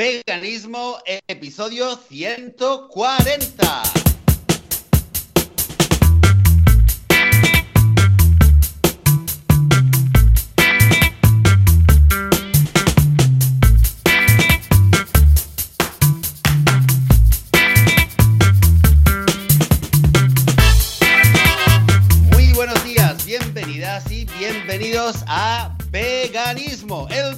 Veganismo, episodio 140. Muy buenos días, bienvenidas y bienvenidos a Veganismo, el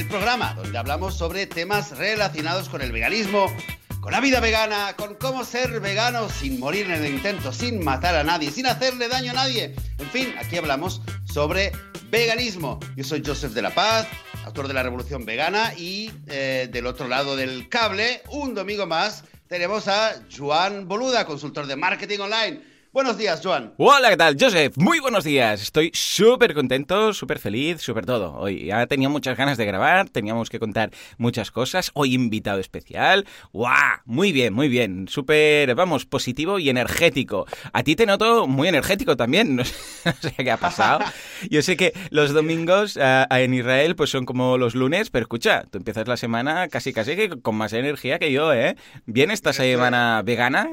el programa donde hablamos sobre temas relacionados con el veganismo, con la vida vegana, con cómo ser vegano sin morir en el intento, sin matar a nadie, sin hacerle daño a nadie. En fin, aquí hablamos sobre veganismo. Yo soy Joseph de la Paz, autor de la Revolución Vegana y eh, del otro lado del cable, un domingo más, tenemos a Joan Boluda, consultor de marketing online. Buenos días, Joan. Hola, ¿qué tal? Joseph, muy buenos días. Estoy súper contento, súper feliz, súper todo. Hoy ya tenía muchas ganas de grabar, teníamos que contar muchas cosas. Hoy invitado especial. ¡Guau! Muy bien, muy bien. Súper, vamos, positivo y energético. A ti te noto muy energético también. No sé, no sé qué ha pasado. Yo sé que los domingos ah, en Israel pues son como los lunes, pero escucha, tú empiezas la semana casi casi que con más energía que yo, ¿eh? ¿Bien esta semana vegana?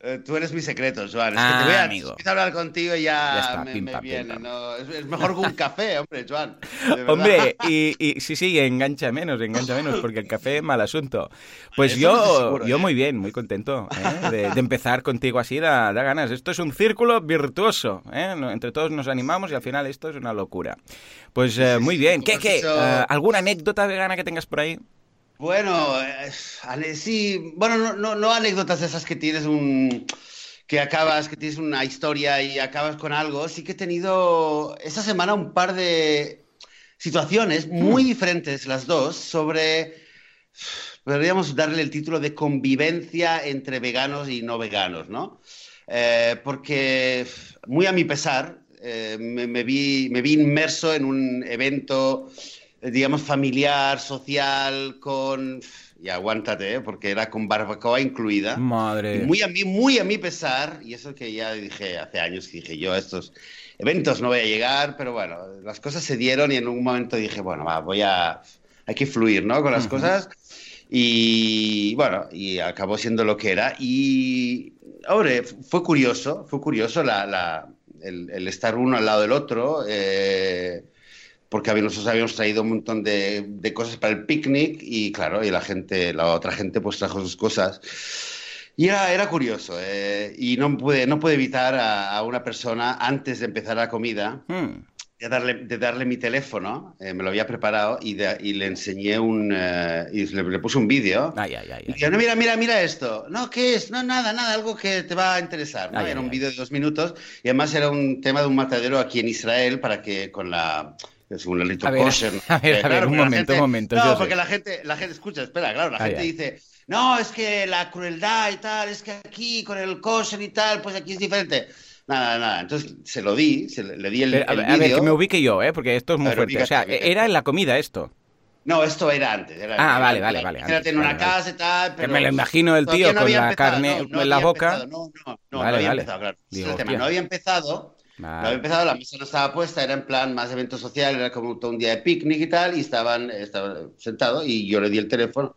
Eh, tú eres mi secreto, Joan. Es Ah, que te voy a, amigo. empiezo a hablar contigo y ya, Ya está, me, pim, me pam, viene. ¿no? Es, es mejor que un café, hombre, Joan. Hombre, y, y sí, sí, engancha menos, engancha menos, porque el café, mal asunto. Pues Eso yo, seguro, yo ¿eh? muy bien, muy contento ¿eh? de, de empezar contigo así, da, da ganas. Esto es un círculo virtuoso, ¿eh? Entre todos nos animamos y al final esto es una locura. Pues muy bien, ¿qué, has qué? ¿Alguna anécdota vegana que tengas por ahí? Bueno, eh, sí, bueno, no, no, no anécdotas esas que tienes un... que acabas, que tienes una historia y acabas con algo. Sí que he tenido esta semana un par de situaciones muy diferentes las dos sobre, podríamos darle el título de convivencia entre veganos y no veganos, ¿no? Eh, porque muy a mi pesar eh, me, me vi, me vi inmerso en un evento, digamos, familiar, social, con... Y aguántate, ¿eh? porque era con barbacoa incluida. Y Madre. muy a mí, muy a mi pesar, y eso que ya dije hace años que dije yo estos eventos no voy a llegar, pero bueno, las cosas se dieron y en un momento dije, bueno, va, voy a, hay que fluir, ¿no? Con las cosas. Y bueno, y acabó siendo lo que era. Y, hombre, fue curioso, fue curioso la, la- el, el estar uno al lado del otro. eh, porque nosotros habíamos traído un montón de, de cosas para el picnic y claro, y la gente, la otra gente pues trajo sus cosas. Y era, era curioso, eh, y no pude, no pude evitar a, a una persona antes de empezar la comida Hmm. de darle, de darle mi teléfono, eh, me lo había preparado y, de- y le enseñé un, eh, y le, le puse un vídeo. Ay, ay, ay. Y ay. dije, no, mira, mira, mira esto. No, ¿qué es? No, nada, nada, algo que te va a interesar. ¿no? Era un vídeo de dos minutos y además era un tema de un matadero aquí en Israel para que con la... Según el rito A ver, a ver, Eh, a ver, un la momento, gente- un momento, No, porque la gente, la gente, escucha, espera, claro, la Ay, gente dice, no, es que la crueldad y tal, es que aquí con el kosher y tal, pues aquí es diferente. Nada, nada, entonces se lo di, se le, le di el, Pero, a, el ver, a ver, que me ubique yo, ¿eh? Porque esto es muy ver, fuerte. O sea, ubícate, era en la comida esto. No, esto era antes. Era Ah, era vale, vale, vale, Era antes, en una vale, casa y tal, pero... me lo imagino el tío no con la empezado, carne no, no en la boca. empezado, No, no, no, Vale, no había vale. empezado, claro. Es Digo, el tema. No había empezado, no Vale. había empezado, la mesa no estaba puesta, era en plan más evento social, era como todo un día de picnic y tal, y estaban, estaban sentados y yo le di el teléfono.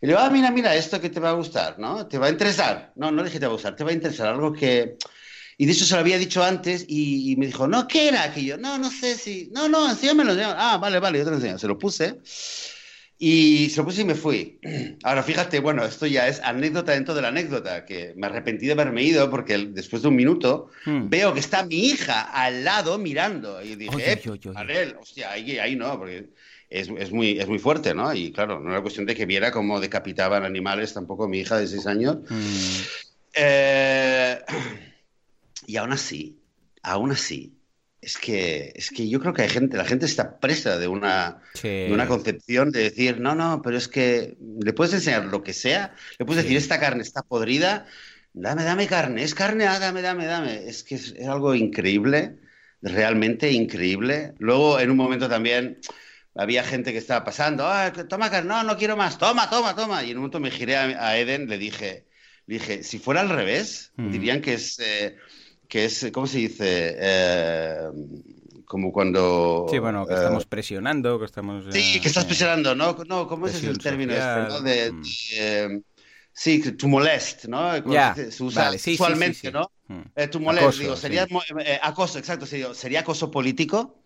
Y le digo, ah, mira, mira, esto que te va a gustar, ¿no? Te va a interesar. No, no dije te va a gustar, te va a interesar algo que... Y de hecho se lo había dicho antes y, y me dijo, no, ¿qué era aquello? No, no sé si... No, no, enséñamelo. enséñamelo. Ah, vale, vale, yo te lo enseño. Se lo puse y se lo puse y me fui. Ahora fíjate, bueno, esto ya es anécdota dentro de la anécdota, que me arrepentí de haberme ido porque después de un minuto Hmm. veo que está mi hija al lado mirando y dije, Oy, eh, oy, oy, oy. Manel, hostia, ahí, ahí no, porque es, es muy, es muy fuerte, ¿no? Y claro, no era cuestión de que viera cómo decapitaban animales, tampoco mi hija de seis años. Hmm. Eh, y aún así, aún así, es que, es que yo creo que hay gente, la gente está presa de una, Sí. de una concepción de decir, no, no, pero es que le puedes enseñar lo que sea, le puedes Sí. decir, esta carne está podrida, dame, dame carne, es carne, ah, dame, dame, dame. Es que es, es algo increíble, realmente increíble. Luego, en un momento también, había gente que estaba pasando, ah, toma carne, no, no quiero más, toma, toma, toma. Y en un momento me giré a, a Eden, le dije, le dije, si fuera al revés, Mm. dirían que es, eh, que es, ¿cómo se dice? Eh, como cuando... Sí, bueno, que estamos presionando, que estamos... Sí, que estás presionando, ¿no? no ¿Cómo es el término este, ¿no? De, mm. Sí, to molest, ¿no? Se usa vale, sí, usualmente, ¿no? Mm. Eh, to molest, digo, sería eh, acoso, exacto, sería acoso político.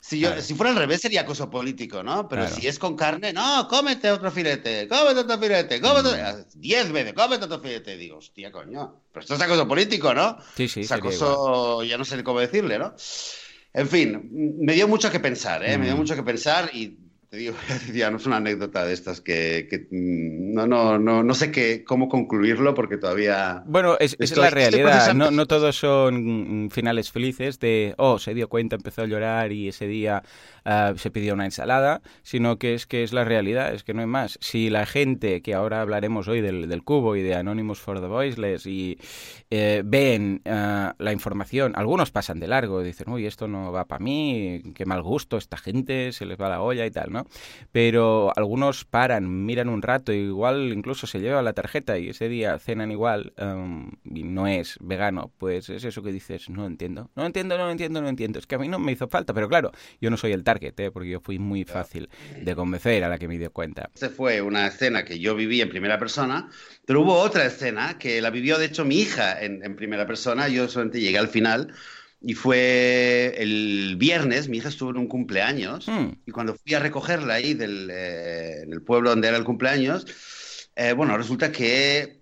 Si, yo, si fuera al revés sería acoso político, ¿no? Pero si es con carne, no, cómete otro filete, cómete otro filete, cómete mm. diez veces, cómete otro filete. Digo, hostia, coño, pero esto es acoso político, ¿no? Sí, sí. Es acoso, ya no sé cómo decirle, ¿no? En fin, me dio mucho que pensar, ¿eh? Me dio mm. mucho que pensar y te digo, ya no es una anécdota de estas que, mm, no, no, no, no sé qué, cómo concluirlo porque todavía... Bueno, es, es la realidad, no, no todos son finales felices de, oh, se dio cuenta, empezó a llorar y ese día Ah, se pidió una ensalada, sino que es que es la realidad, es que no hay más. Si la gente, que ahora hablaremos hoy del, del cubo y de Anonymous for the Voiceless, y eh, ven ah, la información, algunos pasan de largo, dicen, uy, esto no va para mí, qué mal gusto, esta gente se les va la olla y tal, ¿no? Pero algunos paran, miran un rato, igual incluso se lleva la tarjeta y ese día cenan igual y no es vegano, pues es eso que dices, no entiendo, no entiendo, no entiendo, no entiendo. Es que a mí no me hizo falta, pero claro, yo no soy el target ¿eh? porque yo fui muy fácil de convencer a la que me dio cuenta. Esta fue una escena que yo viví en primera persona, pero hubo otra escena que la vivió, de hecho, mi hija en, primera persona. Yo solamente llegué al final. Y fue el viernes, mi hija estuvo en un cumpleaños, hmm. y cuando fui a recogerla ahí del, eh, en el pueblo donde era el cumpleaños, eh, bueno, resulta que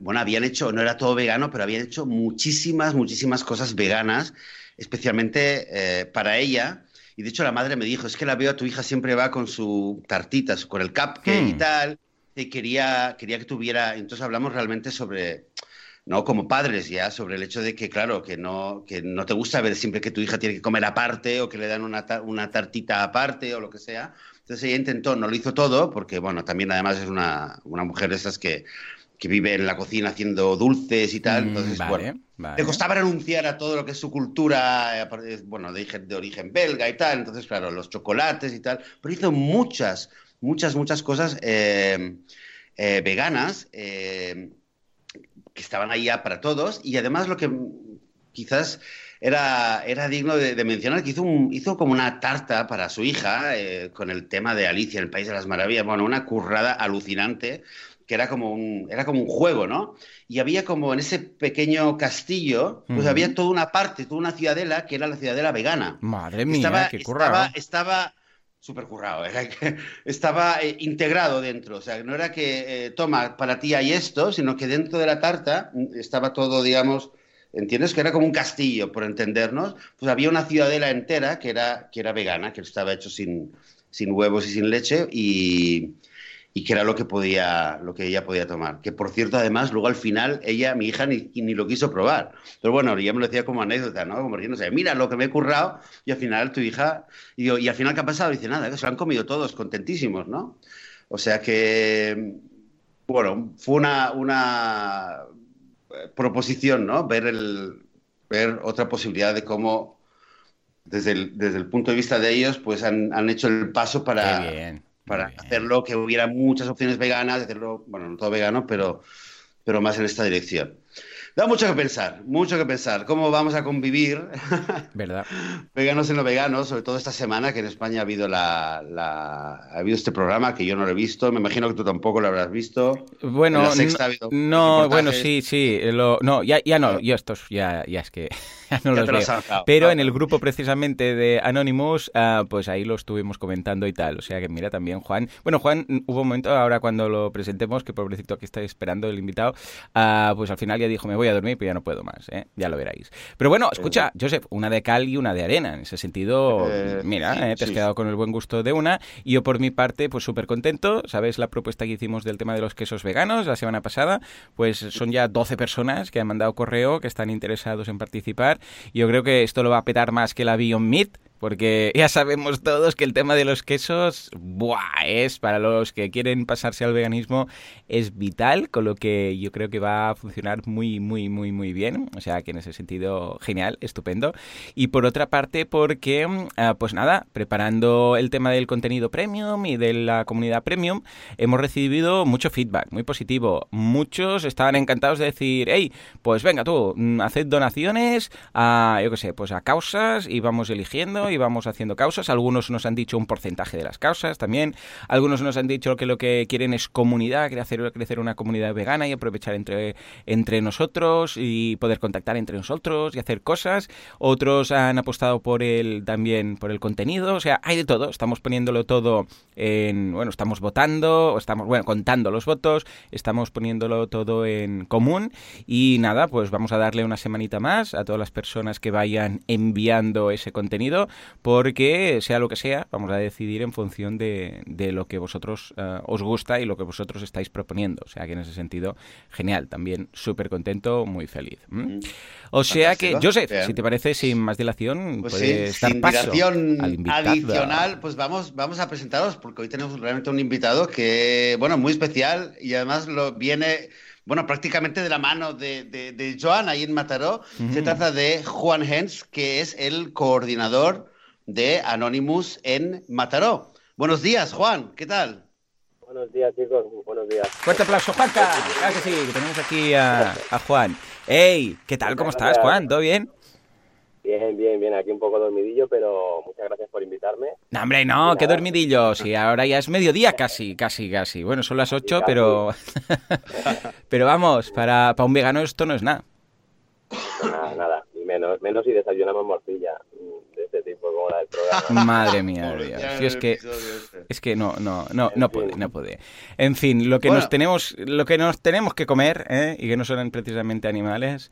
bueno, habían hecho, no era todo vegano, pero habían hecho muchísimas, muchísimas cosas veganas especialmente eh, para ella. Y de hecho la madre me dijo, es que la veo a tu hija siempre va con su tartita, con el cupcake y hmm. tal, y quería, quería que tuviera, entonces hablamos realmente sobre, no como padres ya, sobre el hecho de que, claro, que no, que no te gusta ver siempre que tu hija tiene que comer aparte o que le dan una, una tartita aparte o lo que sea. Entonces ella intentó, no lo hizo todo, porque, bueno, también además es una, una mujer de esas que que vive en la cocina haciendo dulces y tal. Mm, Entonces, bueno, le costaba renunciar a todo lo que es su cultura, eh, bueno, de origen, de origen belga y tal. Entonces, claro, los chocolates y tal. Pero hizo muchas, muchas, muchas cosas eh, eh, veganas que estaban ahí ya para todos. Y además lo que quizás era, era digno de, mencionar que hizo, hizo como una tarta para su hija con el tema de Alicia el País de las Maravillas. Bueno, una currada alucinante que era como un, era como un juego, ¿no? Y había como en ese pequeño castillo, pues había toda una parte, toda una ciudadela que era la ciudadela vegana. Madre mía, estaba, qué currado. Estaba, súper currado, estaba eh, integrado dentro, o sea, no era que, eh, toma, para ti hay esto, sino que dentro de la tarta mm, estaba todo, digamos, ¿entiendes? Que era como un castillo, por entendernos, pues había una ciudadela entera que era, que era vegana, que estaba hecho sin, sin huevos y sin leche y y que era lo que podía lo que ella podía tomar. Que por cierto además luego al final ella mi hija ni, ni lo quiso probar. Pero bueno ella me lo decía como anécdota no como sé mira lo que me he currado y al final tu hija y, al final qué ha pasado dice nada que se lo han comido todos contentísimos no o sea que bueno fue una una proposición no ver el ver otra posibilidad de cómo desde el, desde el punto de vista de ellos pues han, han hecho el paso para para hacerlo, que hubiera muchas opciones veganas, hacerlo, bueno, no todo vegano, pero, pero más en esta dirección. Da mucho que pensar, mucho que pensar. ¿Cómo vamos a convivir? ¿Verdad? veganos en lo veganos, sobre todo esta semana que en España ha habido, la, ha habido este programa que yo no lo he visto. Me imagino que tú tampoco lo habrás visto. Bueno, no, bueno, sí, sí. no, ya, ya no, yo estos ya, ya es que no los veo. Pero en el grupo precisamente de Anonymous, ah, pues ahí lo estuvimos comentando y tal. O sea que mira también Juan. Bueno, Juan, hubo un momento ahora cuando lo presentemos, que pobrecito aquí está esperando el invitado, ah, pues al final ya dijo, me voy a dormir, pero ya no puedo más, ¿eh? ya lo veréis. Pero bueno, escucha, Joseph, una de cal y una de arena. En ese sentido, eh, mira, eh, te has quedado con el buen gusto de una. Y yo por mi parte, pues súper contento. ¿Sabes la propuesta que hicimos del tema de los quesos veganos la semana pasada? Pues son ya 12 personas que han mandado correo, que están interesados en participar. Yo creo que esto lo va a petar más que la Beyond Meat porque ya sabemos todos que el tema de los quesos, ¡buah! es para los que quieren pasarse al veganismo, es vital, con lo que yo creo que va a funcionar muy, muy, muy, muy bien. O sea que en ese sentido, genial, estupendo. Y por otra parte, porque, ah, pues nada, preparando el tema del contenido premium y de la comunidad premium, hemos recibido mucho feedback, muy positivo. Muchos estaban encantados de decir, hey, pues venga tú, mm, haced donaciones a, yo qué sé, pues a causas y vamos eligiendo y vamos haciendo causas. Algunos nos han dicho un porcentaje de las causas también. Algunos nos han dicho que lo que quieren es comunidad, hacer crecer una comunidad vegana y aprovechar entre, entre nosotros y poder contactar entre nosotros y hacer cosas. Otros han apostado por el también por el contenido. O sea, hay de todo. Estamos poniéndolo todo en, bueno, estamos votando, estamos, bueno, contando los votos, estamos poniéndolo todo en común y nada, pues vamos a darle una semanita más a todas las personas que vayan enviando ese contenido porque sea lo que sea, vamos a decidir en función de, de lo que vosotros eh, os gusta y lo que vosotros estáis proponiendo. O sea que en ese sentido, genial, también súper contento, muy feliz. Mm. O sea que, Joseph, si te parece, sin más dilación, pues puedes sin dilación adicional, pues vamos, vamos a presentaros porque hoy tenemos realmente un invitado que, bueno, muy especial y además lo viene bueno, prácticamente de la mano de, de, Joan ahí en Mataró. Se trata de Juan Hens, que es el coordinador de Anonymous en Mataró. Buenos días, Juan, ¿qué tal? Buenos días, chicos, buenos días. Fuerte aplauso, Juanca. Claro que sí, tenemos aquí a, a Juan. Hey, ¿qué tal? ¿Cómo estás, Juan? ¿Todo bien? Bien, bien, bien. Aquí un poco dormidillo, pero muchas gracias por invitarme. No, hombre, no, qué dormidillo. Sí, ahora ya es mediodía casi, casi, casi. Bueno, son las 8, pero... pero vamos, para, para un vegano esto no es nada. Nada, nada. Y menos, menos si desayunamos morcilla de este tipo como la del programa. Madre mía, es que este. es que no no no no puede, no puede. En fin, lo que nos tenemos lo que nos tenemos que comer, ¿eh? y que no son precisamente animales,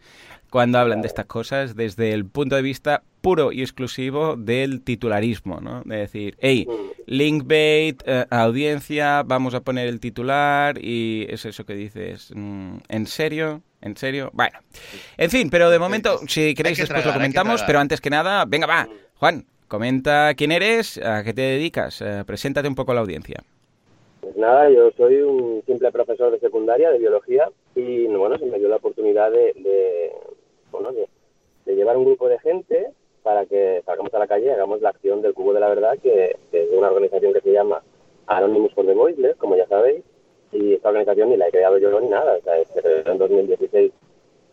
cuando hablan de estas cosas desde el punto de vista puro y exclusivo del titularismo, ¿no? De decir, hey, linkbait, eh, audiencia, vamos a poner el titular y es eso que dices, mm, ¿en serio? ¿En serio? Bueno, en fin, pero de momento, si queréis después lo comentamos, pero antes que nada, venga, va, Juan, comenta quién eres, a qué te dedicas, eh, preséntate un poco a la audiencia. Pues nada, yo soy un simple profesor de secundaria de biología y bueno, se me dio la oportunidad de, de, llevar un grupo de gente para que salgamos a la calle y hagamos la acción del Cubo de la Verdad, que, es una organización que se llama Anonymous for the Voiceless, como ya sabéis, y esta organización ni la he creado yo ni nada, o sea, se creó en 2016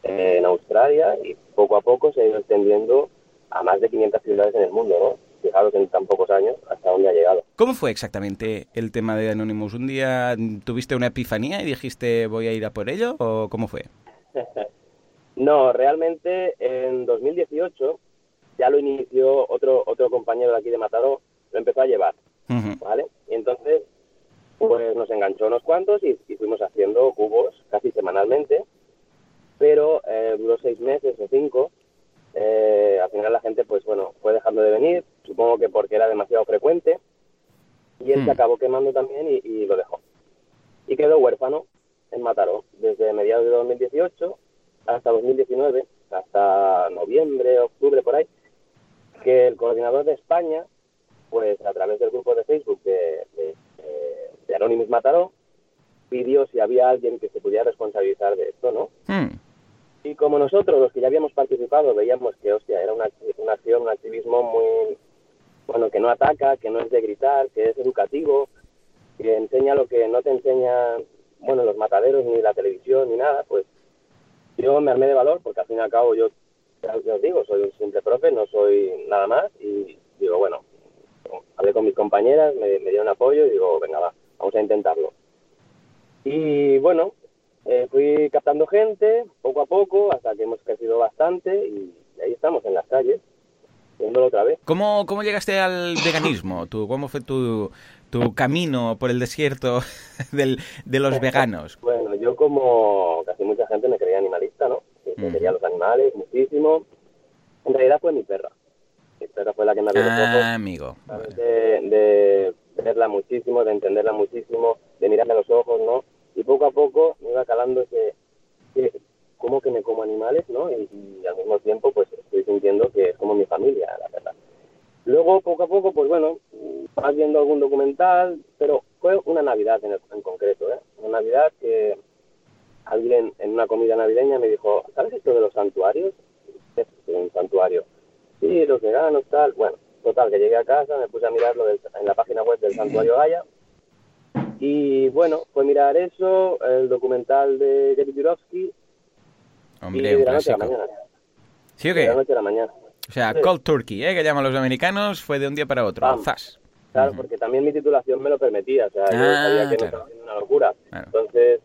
en Australia y poco a poco se ha ido extendiendo a más de 500 ciudades en el mundo, ¿no? Fijaros en tan pocos años hasta dónde ha llegado. ¿Cómo fue exactamente el tema de Anonymous? ¿Un día tuviste una epifanía y dijiste voy a ir a por ello o cómo fue? no, realmente en 2018 ya lo inició otro otro compañero de aquí de Mataró, lo empezó a llevar, ¿vale? Y entonces pues nos enganchó unos cuantos y, fuimos haciendo cubos casi semanalmente, pero eh, seis meses o cinco, eh, al final la gente pues bueno, fue dejando de venir, supongo que porque era demasiado frecuente, y él se hmm. acabó quemando también y, lo dejó. Y quedó huérfano en Mataró desde mediados de 2018 hasta 2019, hasta noviembre, octubre, por ahí, que el coordinador de España, pues a través del grupo de Facebook de de Anonymous Mataró, pidió si había alguien que se pudiera responsabilizar de esto, ¿no? Hmm. Y como nosotros, los que ya habíamos participado, veíamos que, hostia, era una, una acción, un activismo muy, bueno, que no ataca, que no es de gritar, que es educativo, que enseña lo que no te enseña, bueno, los mataderos, ni la televisión, ni nada, pues yo me armé de valor, porque al fin y al cabo yo, ya os digo, soy un simple profe, no soy nada más, y digo, bueno, hablé con mis compañeras, me, me dieron apoyo y digo, venga, va, vamos a intentarlo. Y bueno, eh, fui captando gente poco a poco hasta que hemos crecido bastante y ahí estamos en las calles, viéndolo otra vez. ¿Cómo, cómo llegaste al veganismo? ¿Tú, ¿Cómo fue tu, tu camino por el desierto del, de los veganos? bueno, yo como casi mucha gente me creía animalista, ¿no? Me quería los animales muchísimo. En realidad fue mi perra. Mi perra fue la que me abrió ah, amigo. de verla muchísimo, de entenderla muchísimo, de mirarme a los ojos, ¿no? Y poco a poco me iba calando ese, cómo que me como animales, ¿no? Y, al mismo tiempo, pues estoy sintiendo que es como mi familia, la verdad. Luego, poco a poco, pues bueno, vas viendo algún documental, pero fue una Navidad en, en concreto, ¿eh? Una Navidad que alguien en una comida navideña me dijo, ¿sabes esto de los santuarios? ¿Qué es un santuario? Sí, los veganos, tal. Bueno, total, que llegué a casa, me puse a mirarlo en la página web del santuario Gaia. Y bueno, fue mirar eso, el documental de Gary Jurovsky. Hombre, un clásico. ¿Sí o qué? De la noche a la mañana. O sea, cold turkey, ¿eh? que llaman los americanos, fue de un día para otro. Zas. Claro, porque también mi titulación me lo permitía. O sea, yo ah, sabía que no estaba haciendo una locura. Entonces,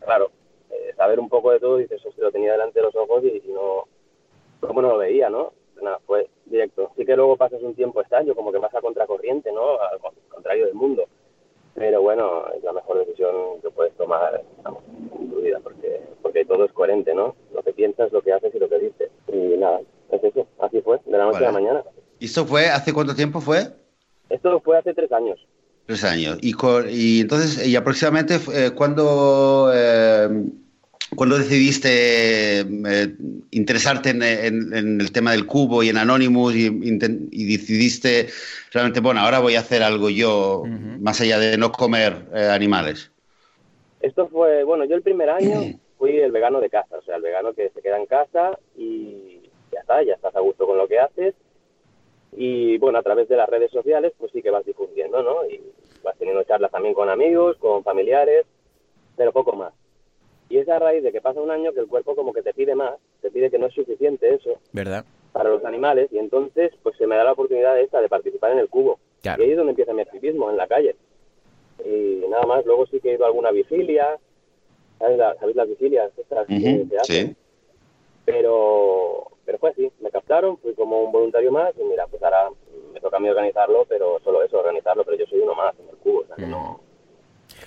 claro, eh, saber un poco de todo, dices, eso lo tenía delante de los ojos y, no, ¿cómo no lo veía, no? Nada, fue directo. Sí que luego pasas un tiempo extraño, como que vas a contracorriente, ¿no? Al contrario del mundo. Pero bueno, es la mejor decisión que puedes tomar en tu vida, porque, porque todo es coherente, ¿no? Lo que piensas, lo que haces y lo que dices. Y nada, es eso, así fue, de la noche a la mañana. ¿Y esto fue, hace cuánto tiempo fue? Esto fue hace tres años. Tres años. Y, y entonces, y aproximadamente, eh, ¿cuándo, eh, decidiste eh, interesarte en, el tema del cubo y en Anonymous y, decidiste realmente, bueno, ahora voy a hacer algo yo, más allá de no comer animales? Esto fue, bueno, yo el primer año fui el vegano de casa, o sea, el vegano que se queda en casa y ya está, ya estás a gusto con lo que haces y bueno, a través de las redes sociales, pues sí que vas difundiendo, ¿no? Y vas teniendo charlas también con amigos, con familiares, pero poco más. Y es a raíz de que pasa un año que el cuerpo como que te pide más, te pide que no es suficiente eso. ¿Verdad? Para los animales, y entonces pues se me da la oportunidad esta de participar en el cubo. Y ahí es donde empieza mi activismo, en la calle. Y nada más, luego sí que he ido a alguna vigilia, ¿sabes, las vigilias estas que se hacen? Sí. Pero pero fue así, me captaron, fui como un voluntario más y mira, pues ahora me toca a mí organizarlo, pero solo eso, organizarlo, pero yo soy uno más en el cubo, o sea que no...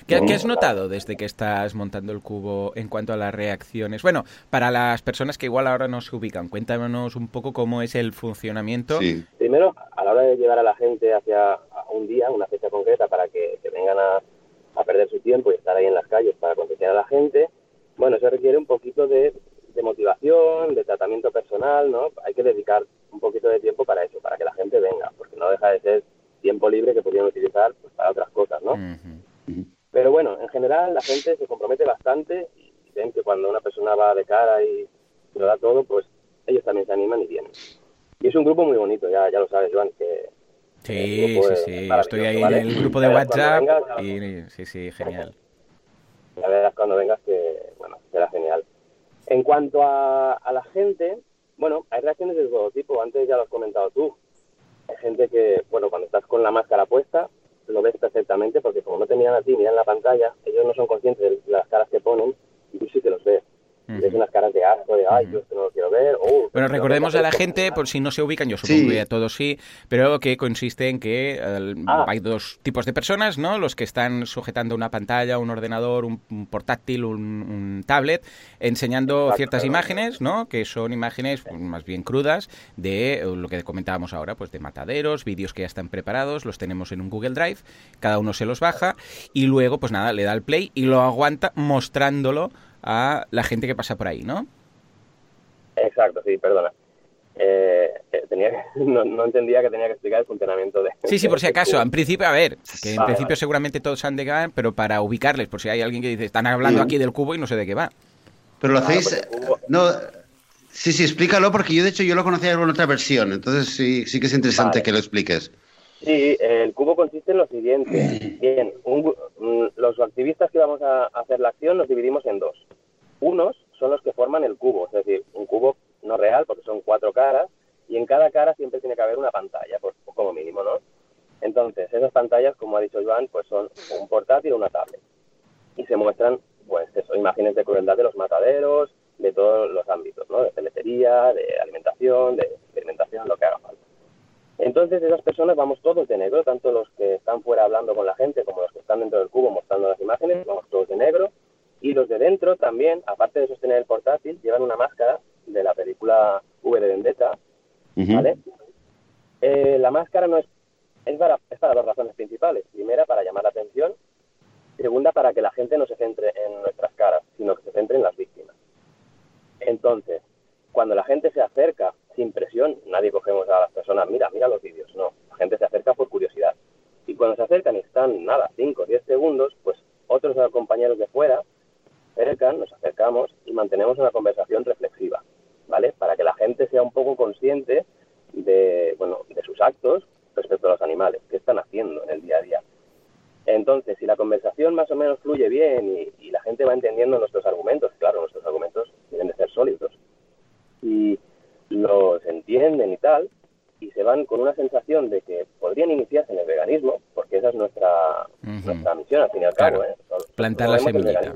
¿Qué, has notado desde que estás montando el cubo en cuanto a las reacciones? Bueno, para las personas que igual ahora no se ubican, cuéntanos un poco cómo es el funcionamiento. Primero, a la hora de llevar a la gente hacia un día, una fecha concreta para que, vengan a, a, perder su tiempo y estar ahí en las calles para concienciar a la gente, bueno, eso requiere un poquito de de motivación, de tratamiento personal, ¿no? Hay que dedicar un poquito de tiempo para eso, para que la gente venga, porque no deja de ser tiempo libre que podrían utilizar pues, para otras cosas, ¿no? Pero bueno, en general la gente se compromete bastante y ven que cuando una persona va de cara y lo da todo, pues ellos también se animan y vienen. Y es un grupo muy bonito, ya, ya lo sabes, Joan, que... Sí, sí, sí, estoy ahí en el grupo de WhatsApp y sí, sí, genial. Ya verás cuando vengas que, bueno, será genial. En cuanto a, la gente, bueno, hay reacciones de todo tipo. Antes ya lo has comentado tú. Hay gente que, bueno, cuando estás con la máscara puesta, lo ves perfectamente porque como no te miran a ti, miran la pantalla, ellos no son conscientes de las caras que ponen y tú sí que los ves. Es unas caras de asco, de ay, yo esto no lo quiero ver. Oh, bueno, recordemos a la gente, por si no se ubican, yo supongo que a todos sí, pero que consiste en que ah. hay dos tipos de personas, ¿no? Los que están sujetando una pantalla, un ordenador, un, portátil, un, tablet, enseñando ciertas imágenes, ¿no? Que son imágenes pues, más bien crudas de lo que comentábamos ahora, pues de mataderos, vídeos que ya están preparados, los tenemos en un Google Drive, cada uno se los baja y luego, pues nada, le da el play y lo aguanta mostrándolo a la gente que pasa por ahí, ¿no? Exacto, sí, perdona. Eh, eh, tenía no, entendía que tenía que explicar el funcionamiento de... Sí, sí, por si acaso. En principio, a ver, que en principio seguramente todos han de ganar, pero para ubicarles, por si hay alguien que dice, están hablando aquí del cubo y no sé de qué va. Pero lo hacéis... no, sí, sí, explícalo porque yo de hecho yo lo conocía en otra versión, entonces sí, sí que es interesante que lo expliques. Sí, el cubo consiste en lo siguiente. Bien, mm, los activistas que vamos a hacer la acción nos dividimos en dos. Unos son los que forman el cubo, es decir, un cubo no real porque son cuatro caras y en cada cara siempre tiene que haber una pantalla, por, como mínimo, ¿no? Entonces, esas pantallas, como ha dicho Joan, pues son un portátil o una tablet. Y se muestran, pues eso, imágenes de crueldad de los mataderos, de todos los ámbitos, ¿no? De peletería, de alimentación, de experimentación, lo que haga falta. Entonces esas personas vamos todos de negro, tanto los que están fuera hablando con la gente como los que están dentro del cubo mostrando las imágenes, vamos todos de negro. Y los de dentro también, aparte de sostener el portátil, llevan una máscara de la película V de Vendetta, ¿vale? Eh, la máscara no es, es para, es para dos razones principales. Primera, para llamar la atención. Segunda, para que la gente no se centre en nuestras caras, sino que se centre en las víctimas. Entonces, cuando la gente se acerca sin presión. Nadie cogemos a las personas, mira, mira los vídeos. No, la gente se acerca por curiosidad. Y cuando se acercan y están, nada, 5 o 10 segundos, pues otros compañeros de fuera acercan, nos acercamos y mantenemos una conversación reflexiva, ¿vale? Para que la gente sea un poco consciente de, bueno, de sus actos respecto a los animales, qué están haciendo en el día a día. Entonces, si la conversación más o menos fluye bien y, la gente va entendiendo nuestros argumentos, claro, nuestros argumentos tienen de ser sólidos, y los entienden y tal, y se van con una sensación de que podrían iniciarse en el veganismo, porque esa es nuestra, nuestra misión al fin y al cabo. ¿eh? Plantar la semillita.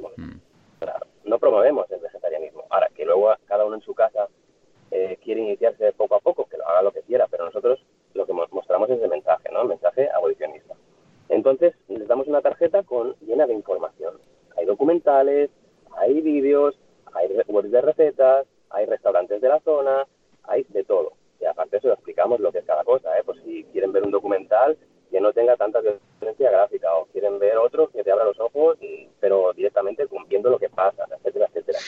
No promovemos el vegetarianismo. Ahora, que luego cada uno en su casa eh, quiere iniciarse poco a poco, que lo haga lo que quiera, pero nosotros lo que mostramos es el mensaje, ¿no? El mensaje abolicionista. Entonces, les damos una tarjeta con llena de información. Hay documentales, hay vídeos, hay webs de recetas, hay restaurantes de la zona, hay de todo. Y aparte eso explicamos lo que es cada cosa, ¿eh? Pues si quieren ver un documental que no tenga tanta violencia gráfica o quieren ver otro que te abra los ojos, pero directamente viendo lo que pasa, etcétera, etcétera.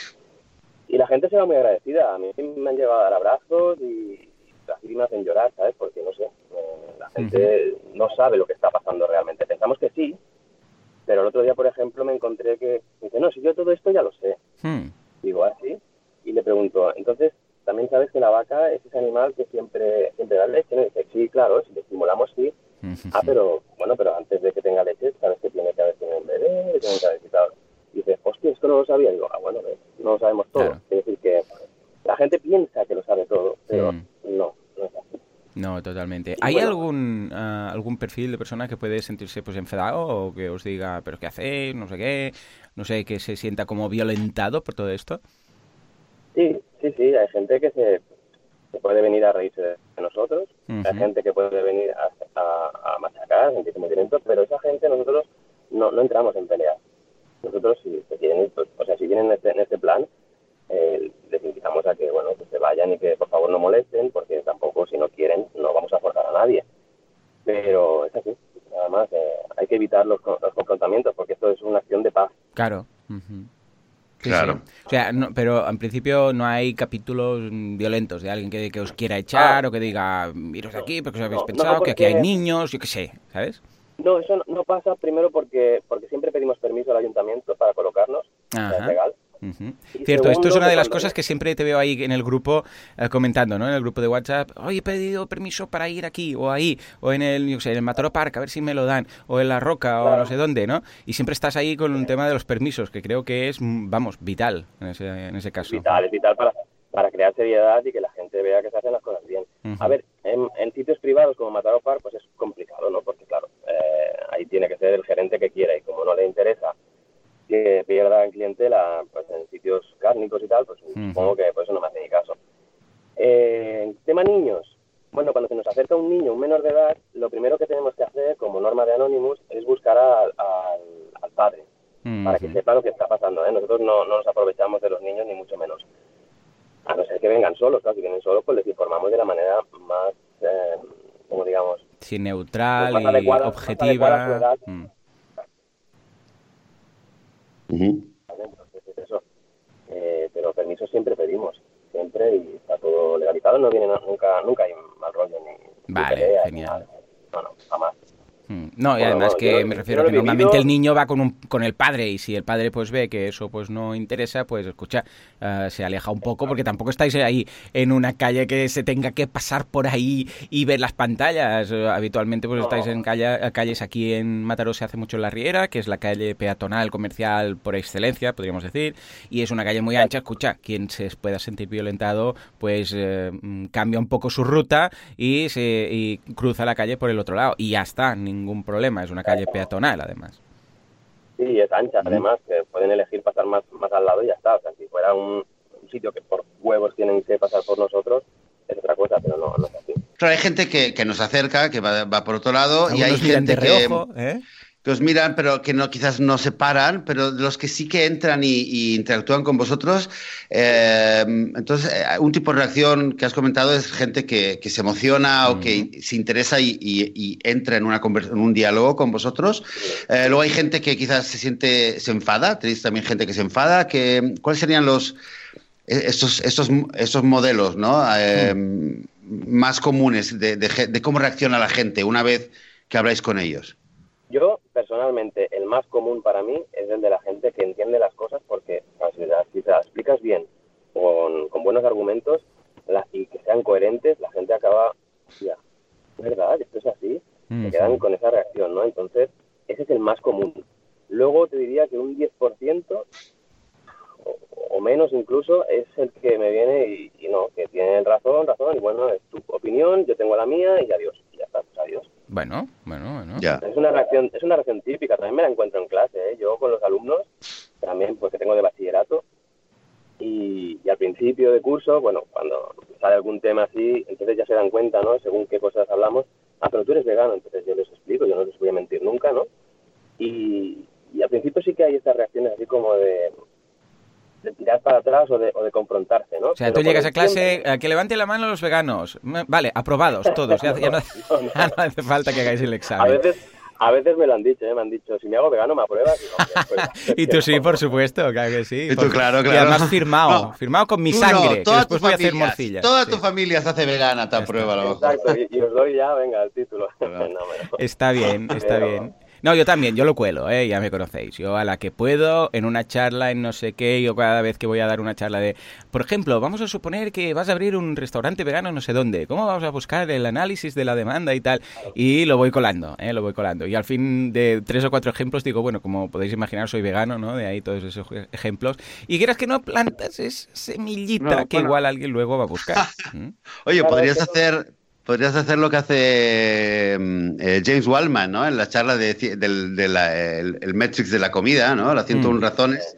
Y la gente se va muy agradecida. A mí me han llegado a dar abrazos y, así me hacen llorar, ¿sabes? Porque no sé, eh, la gente no sabe lo que está pasando realmente. Pensamos que sí, pero el otro día, por ejemplo, me encontré que dice, no, si yo todo esto ya lo sé. Hmm. Digo, así. ¿Ah, y le pregunto, entonces, también sabes que la vaca es ese animal que siempre, siempre da leche, ¿no? dice, sí, claro, si le estimulamos, sí. Ah, pero, bueno, pero antes de que tenga leche, sabes que tiene que haber tenido un bebé, tiene que haber quitado. Y dice, hostia, esto no lo sabía. digo, ah, bueno, no lo sabemos todo. Es decir, que la gente piensa que lo sabe todo, pero mm. no, no es así. No, totalmente. ¿Hay algún ah, algún perfil de persona que puede sentirse pues enfadado o que os diga, pero qué hacéis, no sé qué, no sé, que se sienta como violentado por todo esto? Sí, sí, sí, hay gente que se, puede venir a reírse de nosotros, hay gente que puede venir a, a, machacar, sentirse muy violento, pero esa gente nosotros no, no entramos en pelea. Nosotros, si, quieren, pues, o sea, si vienen en este, en este plan, eh, les invitamos a que, bueno, que se vayan y que por favor no molesten, porque tampoco, si no quieren, no vamos a forzar a nadie. Pero es así. Además, eh, hay que evitar los, los, confrontamientos, porque esto es una acción de paz. Claro claro. O sea, pero en principio no hay capítulos violentos de alguien que, que os quiera echar ah. o que diga, iros aquí porque os habéis pensado que aquí hay niños, yo qué sé, ¿sabes? No, eso no, pasa primero porque, porque siempre pedimos permiso al ayuntamiento para colocarnos, es legal. Cierto, esto es una de las cosas que siempre te veo ahí en el grupo eh, comentando, ¿no? En el grupo de WhatsApp, hoy he pedido permiso para ir aquí o ahí, o en el, yo sé, en el Mataro Park, a ver si me lo dan, o en La Roca, o no sé dónde, ¿no? Y siempre estás ahí con un tema de los permisos, que creo que es, mm, vamos, vital en ese, en ese caso. Vital, es vital para, para crear seriedad y que la gente vea que se hacen las cosas bien. A ver, en, sitios privados como Mataro Park, pues es complicado, ¿no? Porque, claro, eh, ahí tiene que ser el gerente que quiera y como no le interesa que pierdan clientela pues, en sitios cárnicos y tal, pues supongo que por eso no me hace ni caso. Eh, tema niños. Bueno, cuando se nos acerca un niño, un menor de edad, lo primero que tenemos que hacer, como norma de Anonymous, es buscar al, padre, para que sepa lo que está pasando. ¿eh? Nosotros no, nos aprovechamos de los niños, ni mucho menos. A no ser que vengan solos, claro, si vienen solos, pues les informamos de la manera más, eh, como digamos... Sí, neutral pues y objetiva. Eh, pero permiso siempre pedimos, siempre, y está todo legalizado, no viene nunca, nunca hay mal rollo ni... Vale, genial. no, no, jamás. Mm. No, y además que me refiero a que normalmente el niño va con, un, con el padre y si el padre pues ve que eso pues no interesa, pues escucha, eh, se aleja un poco porque tampoco estáis ahí en una calle que se tenga que pasar por ahí y ver las pantallas. Eh, habitualmente pues estáis en calles aquí en Mataró se hace mucho en la Riera, que es la calle peatonal comercial por excelencia, podríamos decir, y es una calle muy ancha. Escucha, quien se pueda sentir violentado pues eh, mm, cambia un poco su ruta y, se, y cruza la calle por el otro lado y ya está, ningún problema, es una calle peatonal además. Sí, es ancha además, que pueden elegir pasar más, más al lado y ya está. O sea, si fuera un, sitio que por huevos tienen que pasar por nosotros, es otra cosa, pero no, no es así. Pero hay gente que, que nos acerca, que va, va por otro lado, y hay gente que... ¿eh? Que os miran, pero que no, quizás no se paran, pero los que sí que entran y, interactúan con vosotros, eh, entonces eh, un tipo de reacción que has comentado es gente que, se emociona o que se interesa y, entra en, una en un diálogo con vosotros. Eh, luego hay gente que quizás se siente, se enfada, tenéis también gente que se enfada. Que, ¿Cuáles serían los estos, estos, estos modelos ¿no? Eh, más comunes de, de, cómo reacciona la gente una vez que habláis con ellos? Yo, personalmente, el más común para mí es el de la gente que entiende las cosas porque si, te las explicas bien, con, con buenos argumentos y que sean coherentes, la gente acaba, ya, ¿verdad? Esto es así. Se quedan con esa reacción, ¿no? Entonces, ese es el más común. Luego te diría que un 10% o, menos incluso es el que me viene y, no, que tiene razón, razón, y bueno, es tu opinión, yo tengo la mía y adiós, y ya está, pues adiós. Bueno, bueno, bueno. Es una reacción, es una reacción típica, también me la encuentro en clase, ¿eh? yo con los alumnos, también pues que tengo de bachillerato, y, al principio de curso, bueno, cuando sale algún tema así, entonces ya se dan cuenta, ¿no? Según qué cosas hablamos, ah, pero tú eres vegano, entonces yo les explico, yo no les voy a mentir nunca, ¿no? Y, y al principio sí que hay estas reacciones así como de, de tirar para atrás o de, o de confrontarse, ¿no? O sea, tú llegas a clase, a que levante la mano los veganos. Vale, aprobados todos, ya, no, hace falta que hagáis el examen. A veces, a veces me lo han dicho, ¿eh? me han dicho, si me hago vegano, ¿me apruebas? Y, tú sí, por supuesto, claro que sí. Y tú, claro, claro. Y además firmado, firmado con mi sangre, después voy a hacer morcilla. Toda tu familia se hace vegana, te aprueba Exacto, y, os doy ya, venga, el título. está bien, está bien. No, yo también, yo lo cuelo, ¿eh? ya me conocéis. Yo a la que puedo, en una charla, en no sé qué, yo cada vez que voy a dar una charla de... Por ejemplo, vamos a suponer que vas a abrir un restaurante vegano no sé dónde. ¿Cómo vamos a buscar el análisis de la demanda y tal? Y lo voy colando, ¿eh? lo voy colando. Y al fin de tres o cuatro ejemplos digo, bueno, como podéis imaginar, soy vegano, ¿no? De ahí todos esos ejemplos. Y quieras que no plantas es semillita que igual alguien luego va a buscar. ¿Mm? Oye, podrías hacer Podrías hacer lo que hace mm, eh, James Wallman, ¿no? En la charla de, del de el, Matrix de la comida, ¿no? Las 101 mm. razones.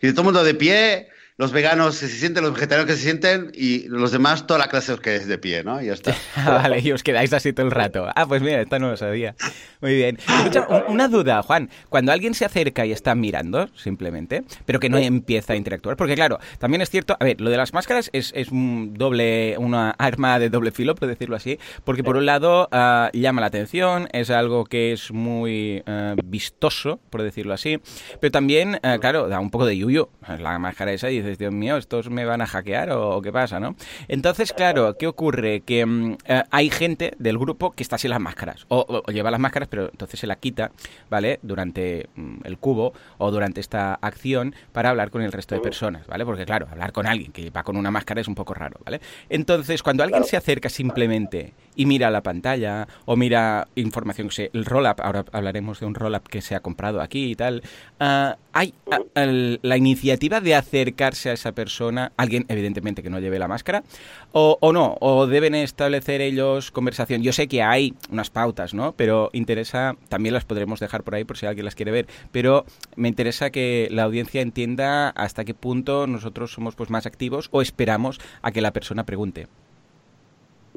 Y todo el mundo de pie, los veganos que se sienten, los vegetarianos que se sienten y los demás toda la clase os quedáis de pie, ¿no? Y ya está. vale, y os quedáis así todo el rato. Ah, pues mira, esta no lo sabía. Muy bien. Escucha, una duda, Juan. Cuando alguien se acerca y está mirando, simplemente, pero que no empieza a interactuar, porque claro, también es cierto, a ver, lo de las máscaras es, es un doble, una arma de doble filo, por decirlo así, porque por un lado ah, llama la atención, es algo que es muy ah, vistoso, por decirlo así, pero también, ah, claro, da un poco de yuyu. La máscara esa Dios mío, estos me van a hackear o, qué pasa, ¿no? Entonces, claro, ¿qué ocurre? Que mm, eh, hay gente del grupo que está sin las máscaras, o, lleva las máscaras, pero entonces se la quita, ¿vale? Durante mm, el cubo o durante esta acción para hablar con el resto de personas, ¿vale? Porque, claro, hablar con alguien que va con una máscara es un poco raro, ¿vale? Entonces, cuando alguien se acerca simplemente y mira la pantalla o mira información, que sé, el roll-up, ahora hablaremos de un roll-up que se ha comprado aquí y tal, ah, hay ah, la iniciativa de acercarse a esa persona, alguien evidentemente que no lleve la máscara, o, o, no, o deben establecer ellos conversación. Yo sé que hay unas pautas, ¿no? Pero interesa, también las podremos dejar por ahí por si alguien las quiere ver, pero me interesa que la audiencia entienda hasta qué punto nosotros somos pues más activos o esperamos a que la persona pregunte.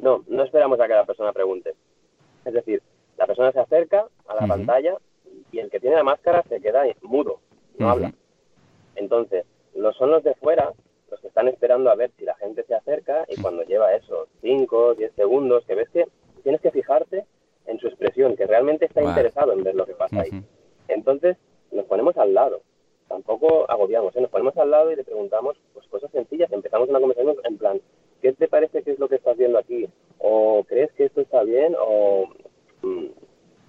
No, no esperamos a que la persona pregunte. Es decir, la persona se acerca a la pantalla y el que tiene la máscara se queda mudo, no habla. Entonces, los son los de fuera los que están esperando a ver si la gente se acerca y cuando lleva eso, 5, 10 segundos, que ves que tienes que fijarte en su expresión, que realmente está interesado en ver lo que pasa ahí. Entonces, nos ponemos al lado. Tampoco agobiamos, ¿eh? nos ponemos al lado y le preguntamos pues cosas sencillas. Empezamos una conversación en plan, ¿qué te parece que es lo que estás viendo aquí? ¿O crees que esto está bien? O mm,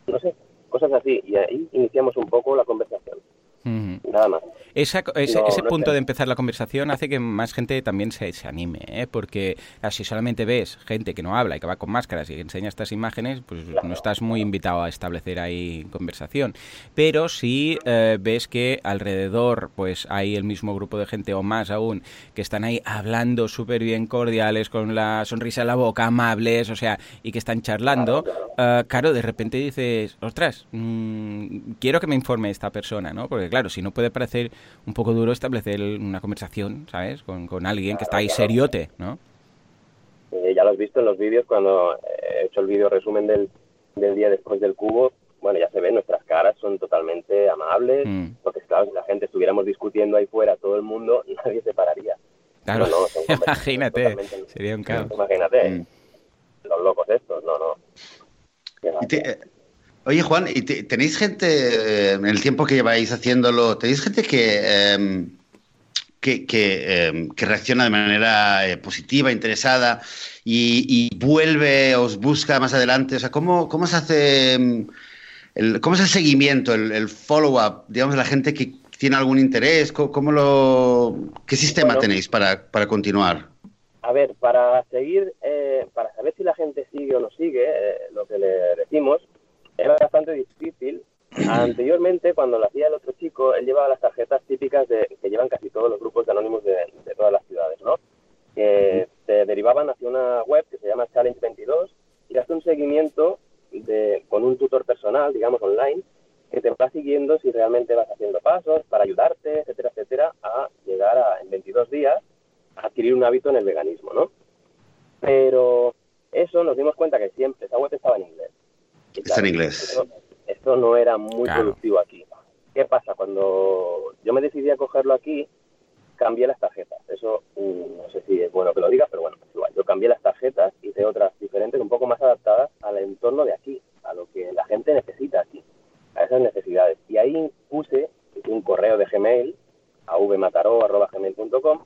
no sé, cosas así. Y ahí iniciamos un poco la conversación. Nada más. ese, punto de empezar la conversación hace que más gente también se, se anime, ¿eh? porque si solamente ves gente que no habla y que va con máscaras y que enseña estas imágenes, pues no estás muy invitado a establecer ahí conversación. Pero si eh, ves que alrededor pues hay el mismo grupo de gente o más aún que están ahí hablando súper bien cordiales, con la sonrisa en la boca, amables, o sea, y que están charlando, eh, claro, de repente dices, ostras, mm, quiero que me informe esta persona, ¿no? Porque claro, si no puede parecer un poco duro establecer una conversación, ¿sabes? Con, con alguien que está ahí seriote, ¿no? Eh, ya lo has visto en los vídeos cuando he hecho el vídeo resumen del, del día después del cubo. Bueno, ya se ve, nuestras caras son totalmente amables, mm. porque claro, si la gente estuviéramos discutiendo ahí fuera, todo el mundo, nadie se pararía. Claro, imagínate, sería un caos. Imagínate, mm. los locos estos, no, no. Oye, Juan, ¿y tenéis gente, eh, en el tiempo que lleváis haciéndolo, tenéis gente que, em, que, que, reacciona de manera positiva, interesada y, vuelve, os busca más adelante? O sea, ¿cómo, cómo se hace, em, el, cómo es el seguimiento, el, follow-up, digamos, de la gente que tiene algún interés? ¿Cómo, lo, ¿Qué sistema tenéis para, para, continuar? A ver, para seguir, eh, para saber si la gente sigue o no sigue eh, lo que le decimos, era bastante difícil. Anteriormente, cuando lo hacía el otro chico, él llevaba las tarjetas típicas de, que llevan casi todos los grupos de anónimos de, de todas las ciudades, ¿no? que se derivaban hacia una web que se llama Challenge 22 y hace un seguimiento de, con un tutor personal, digamos, online, que te va siguiendo si realmente vas haciendo pasos para ayudarte, etcétera, etcétera, a llegar a, en 22 días a adquirir un hábito en el veganismo, ¿no? Pero eso nos dimos cuenta que siempre esa web estaba en inglés. Está en inglés. Esto, no era muy productivo aquí. ¿Qué pasa? Cuando yo me decidí a cogerlo aquí, cambié las tarjetas. Eso mm, no sé si es bueno que lo diga, pero bueno, igual. Yo cambié las tarjetas, hice otras diferentes, un poco más adaptadas al entorno de aquí, a lo que la gente necesita aquí, a esas necesidades. Y ahí puse un correo de Gmail a vmataró.gmail.com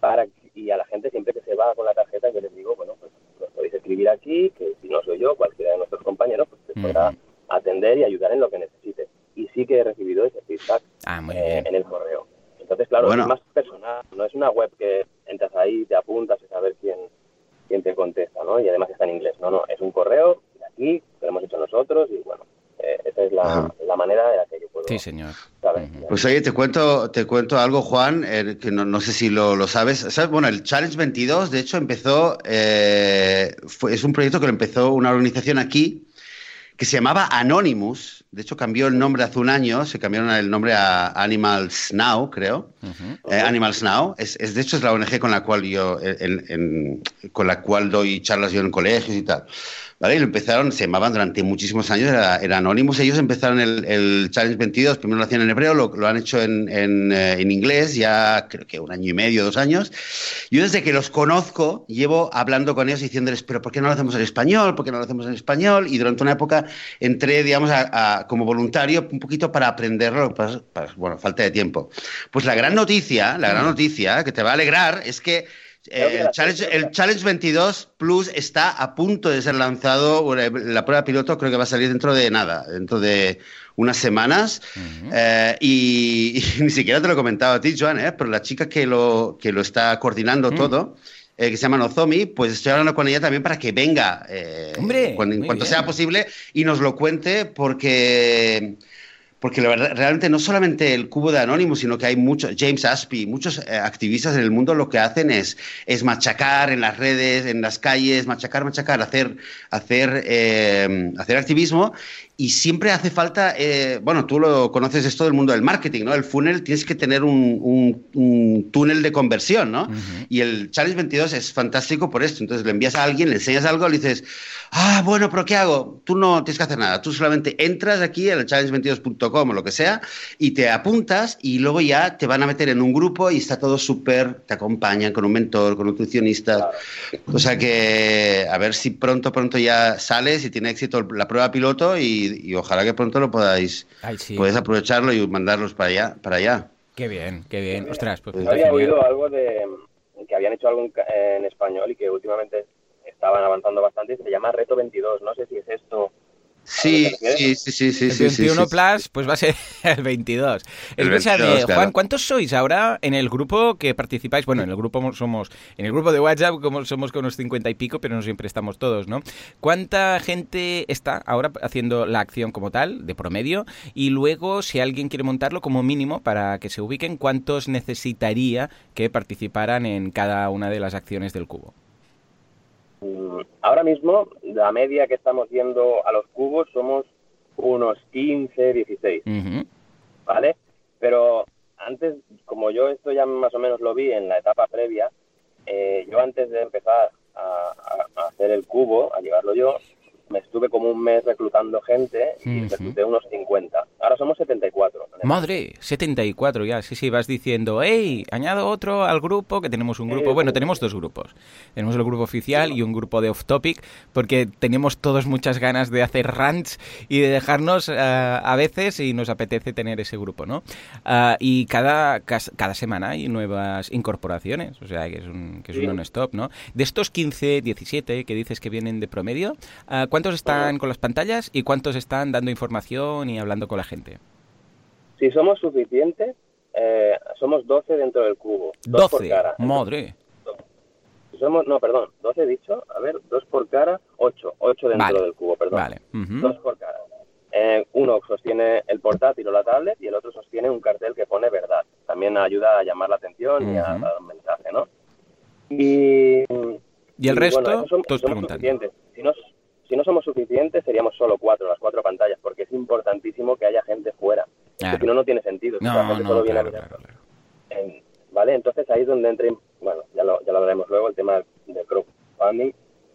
para y a la gente siempre que se va con la tarjeta yo les digo, bueno, pues lo podéis escribir aquí, que si no soy yo, cualquiera de nuestros compañeros, pues te podrá atender y ayudar en lo que necesites. Y sí que he recibido ese feedback ah, eh, en el correo. Entonces, claro, es más personal, no es una web que entras ahí, te apuntas y saber quién, quién te contesta, ¿no? Y además está en inglés, no, no, es un correo de aquí, que lo hemos hecho nosotros y bueno, eh, esa es la, manera de la que yo puedo. Sí, señor. Pues oye, te cuento, te cuento algo, Juan, eh, que no, no, sé si lo, lo sabes. ¿Sabes? Bueno, el Challenge 22, de hecho, empezó, eh, fue, es un proyecto que lo empezó una organización aquí que se llamaba Anonymous. De hecho, cambió el nombre hace un año, se cambiaron el nombre a Animals Now, creo. Eh, Animals Now. Es, de hecho, es la ONG con la cual yo, con la cual doy charlas yo en colegios y tal. ¿Vale? Y lo empezaron, se llamaban durante muchísimos años, era, era Anonymous. Ellos empezaron el, Challenge 22, primero lo hacían en hebreo, lo, lo han hecho en, en, eh, en, inglés ya creo que un año y medio, dos años. Yo desde que los conozco, llevo hablando con ellos diciéndoles, pero ¿por qué no lo hacemos en español? ¿Por qué no lo hacemos en español? Y durante una época entré, digamos, a, como voluntario un poquito para aprenderlo, pues, pues, bueno, falta de tiempo. Pues la gran noticia, la gran noticia que te va a alegrar es que el, Challenge, el Challenge 22 Plus está a punto de ser lanzado. La prueba piloto creo que va a salir dentro de nada, dentro de unas semanas. Eh, y, ni siquiera te lo he comentado a ti, Joan, ¿eh? pero la chica que lo, que lo está coordinando mm. todo. Eh, que se llama Nozomi, pues estoy hablando con ella también para que venga cuando, en cuanto sea posible y nos lo cuente porque porque realmente no solamente el cubo de Anonymous, sino que hay muchos, James Aspey, muchos eh, activistas en el mundo lo que hacen es, es machacar en las redes, en las calles, machacar, machacar, hacer, hacer, eh, hacer activismo y siempre hace falta, eh, bueno, tú lo conoces esto del mundo del marketing, ¿no? El funnel tienes que tener un, de conversión, ¿no? Y el Challenge 22 es fantástico por esto. Entonces le envías a alguien, le enseñas algo, le dices, ah, bueno, pero ¿qué hago? Tú no tienes que hacer nada. Tú solamente entras aquí en el challenge22.com o lo que sea y te apuntas y luego ya te van a meter en un grupo y está todo súper, te acompañan con un mentor, con nutricionistas. O sea que a ver si pronto, pronto ya sales y tiene éxito la prueba piloto y y, ojalá que pronto lo podáis aprovecharlo y mandarlos para allá. Para allá. Qué bien, qué bien. Ostras, pues había oído algo de que habían hecho algo en, español y que últimamente estaban avanzando bastante se llama Reto 22. No sé si es esto Sí, sí, sí, sí, El 21 Plus, pues va a ser el 22. El de, Juan, ¿cuántos sois ahora en el grupo que participáis? Bueno, en el grupo somos, en el grupo de WhatsApp como somos con unos 50 y pico, pero no siempre estamos todos, ¿no? ¿Cuánta gente está ahora haciendo la acción como tal, de promedio? Y luego, si alguien quiere montarlo como mínimo para que se ubiquen, ¿cuántos necesitaría que participaran en cada una de las acciones del cubo? Mm, ahora mismo, la media que estamos viendo a los cubos somos unos 15, 16. ¿Vale? Pero antes, como yo esto ya más o menos lo vi en la etapa previa, eh, yo antes de empezar a, hacer el cubo, a llevarlo yo, me estuve como un mes reclutando gente y recluté unos 50. Ahora somos 74. Madre, 74 ya. Sí, sí, vas diciendo, hey, añado otro al grupo, que tenemos un grupo. bueno, tenemos dos grupos. Tenemos el grupo oficial y un grupo de off-topic, porque tenemos todos muchas ganas de hacer rants y de dejarnos eh, a veces y nos apetece tener ese grupo, ¿no? Ah, y cada, cada semana hay nuevas incorporaciones, o sea, que es un, que es un non-stop, ¿no? De estos 15, 17 que dices que vienen de promedio, uh, ¿Cuántos están con las pantallas y cuántos están dando información y hablando con la gente? Si somos suficientes, eh, somos 12 dentro del cubo. 12, madre. somos, no, perdón, 12 dicho, a ver, dos por cara, 8, 8 dentro del cubo, perdón. Vale. Dos por cara. Eh, uno sostiene el portátil o la tablet y el otro sostiene un cartel que pone verdad. También ayuda a llamar la atención y a, dar un mensaje, ¿no? Y, ¿Y el resto, somos, suficientes. Si no, si no somos suficientes, seríamos solo cuatro, las cuatro pantallas, porque es importantísimo que haya gente fuera. si no, no tiene sentido. No, no, claro, ¿Vale? Entonces ahí es donde entra, bueno, ya lo, ya lo hablaremos luego, el tema del crowdfunding,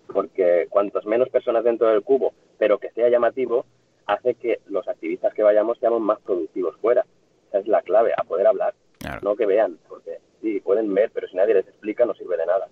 porque cuantos menos personas dentro del cubo, pero que sea llamativo, hace que los activistas que vayamos seamos más productivos fuera. Esa es la clave, a poder hablar, no que vean, porque sí, pueden ver, pero si nadie les explica no sirve de nada.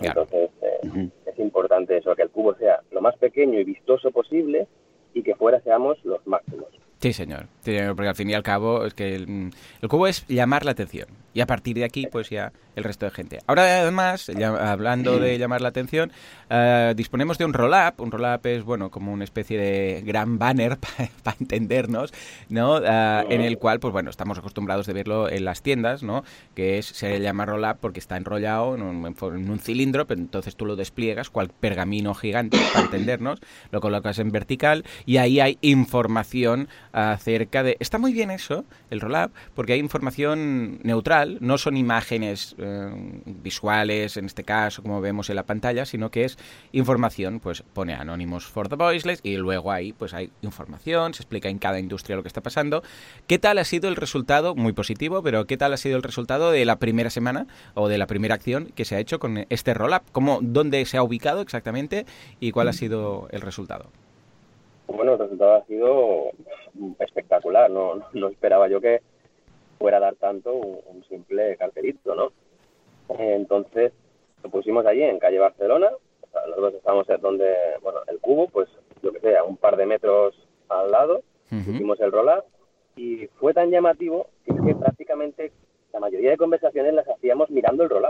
Entonces, eh, es importante eso, que el cubo sea lo más pequeño y vistoso posible y que fuera seamos los máximos. Sí, señor. porque al fin y al cabo es que el, cubo es llamar la atención. Y a partir de aquí, pues ya el resto de gente. Ahora, además, hablando de llamar la atención, eh, disponemos de un roll-up. Un roll-up es, bueno, como una especie de gran banner, para entendernos, ¿no? Eh, en el cual, pues bueno, estamos acostumbrados de verlo en las tiendas, ¿no? Que es, se llama roll-up porque está enrollado en un, en un, cilindro, pero entonces tú lo despliegas, cual pergamino gigante, para entendernos, lo colocas en vertical y ahí hay información acerca de... Está muy bien eso, el roll-up, porque hay información neutral, no son imágenes eh, visuales, en este caso, como vemos en la pantalla, sino que es información, pues pone Anonymous for the Voiceless y luego ahí pues hay información, se explica en cada industria lo que está pasando. ¿Qué tal ha sido el resultado? Muy positivo, pero ¿qué tal ha sido el resultado de la primera semana o de la primera acción que se ha hecho con este roll-up? ¿Cómo, ¿Dónde se ha ubicado exactamente y cuál ha sido el resultado? Bueno, el resultado ha sido espectacular. No, no esperaba yo que fuera a dar tanto un, simple carterito, ¿no? Entonces lo pusimos allí en calle Barcelona. los dos estamos donde, bueno, el cubo, pues lo que sea, un par de metros al lado. Hicimos el roll y fue tan llamativo que, es que prácticamente la mayoría de conversaciones las hacíamos mirando el roll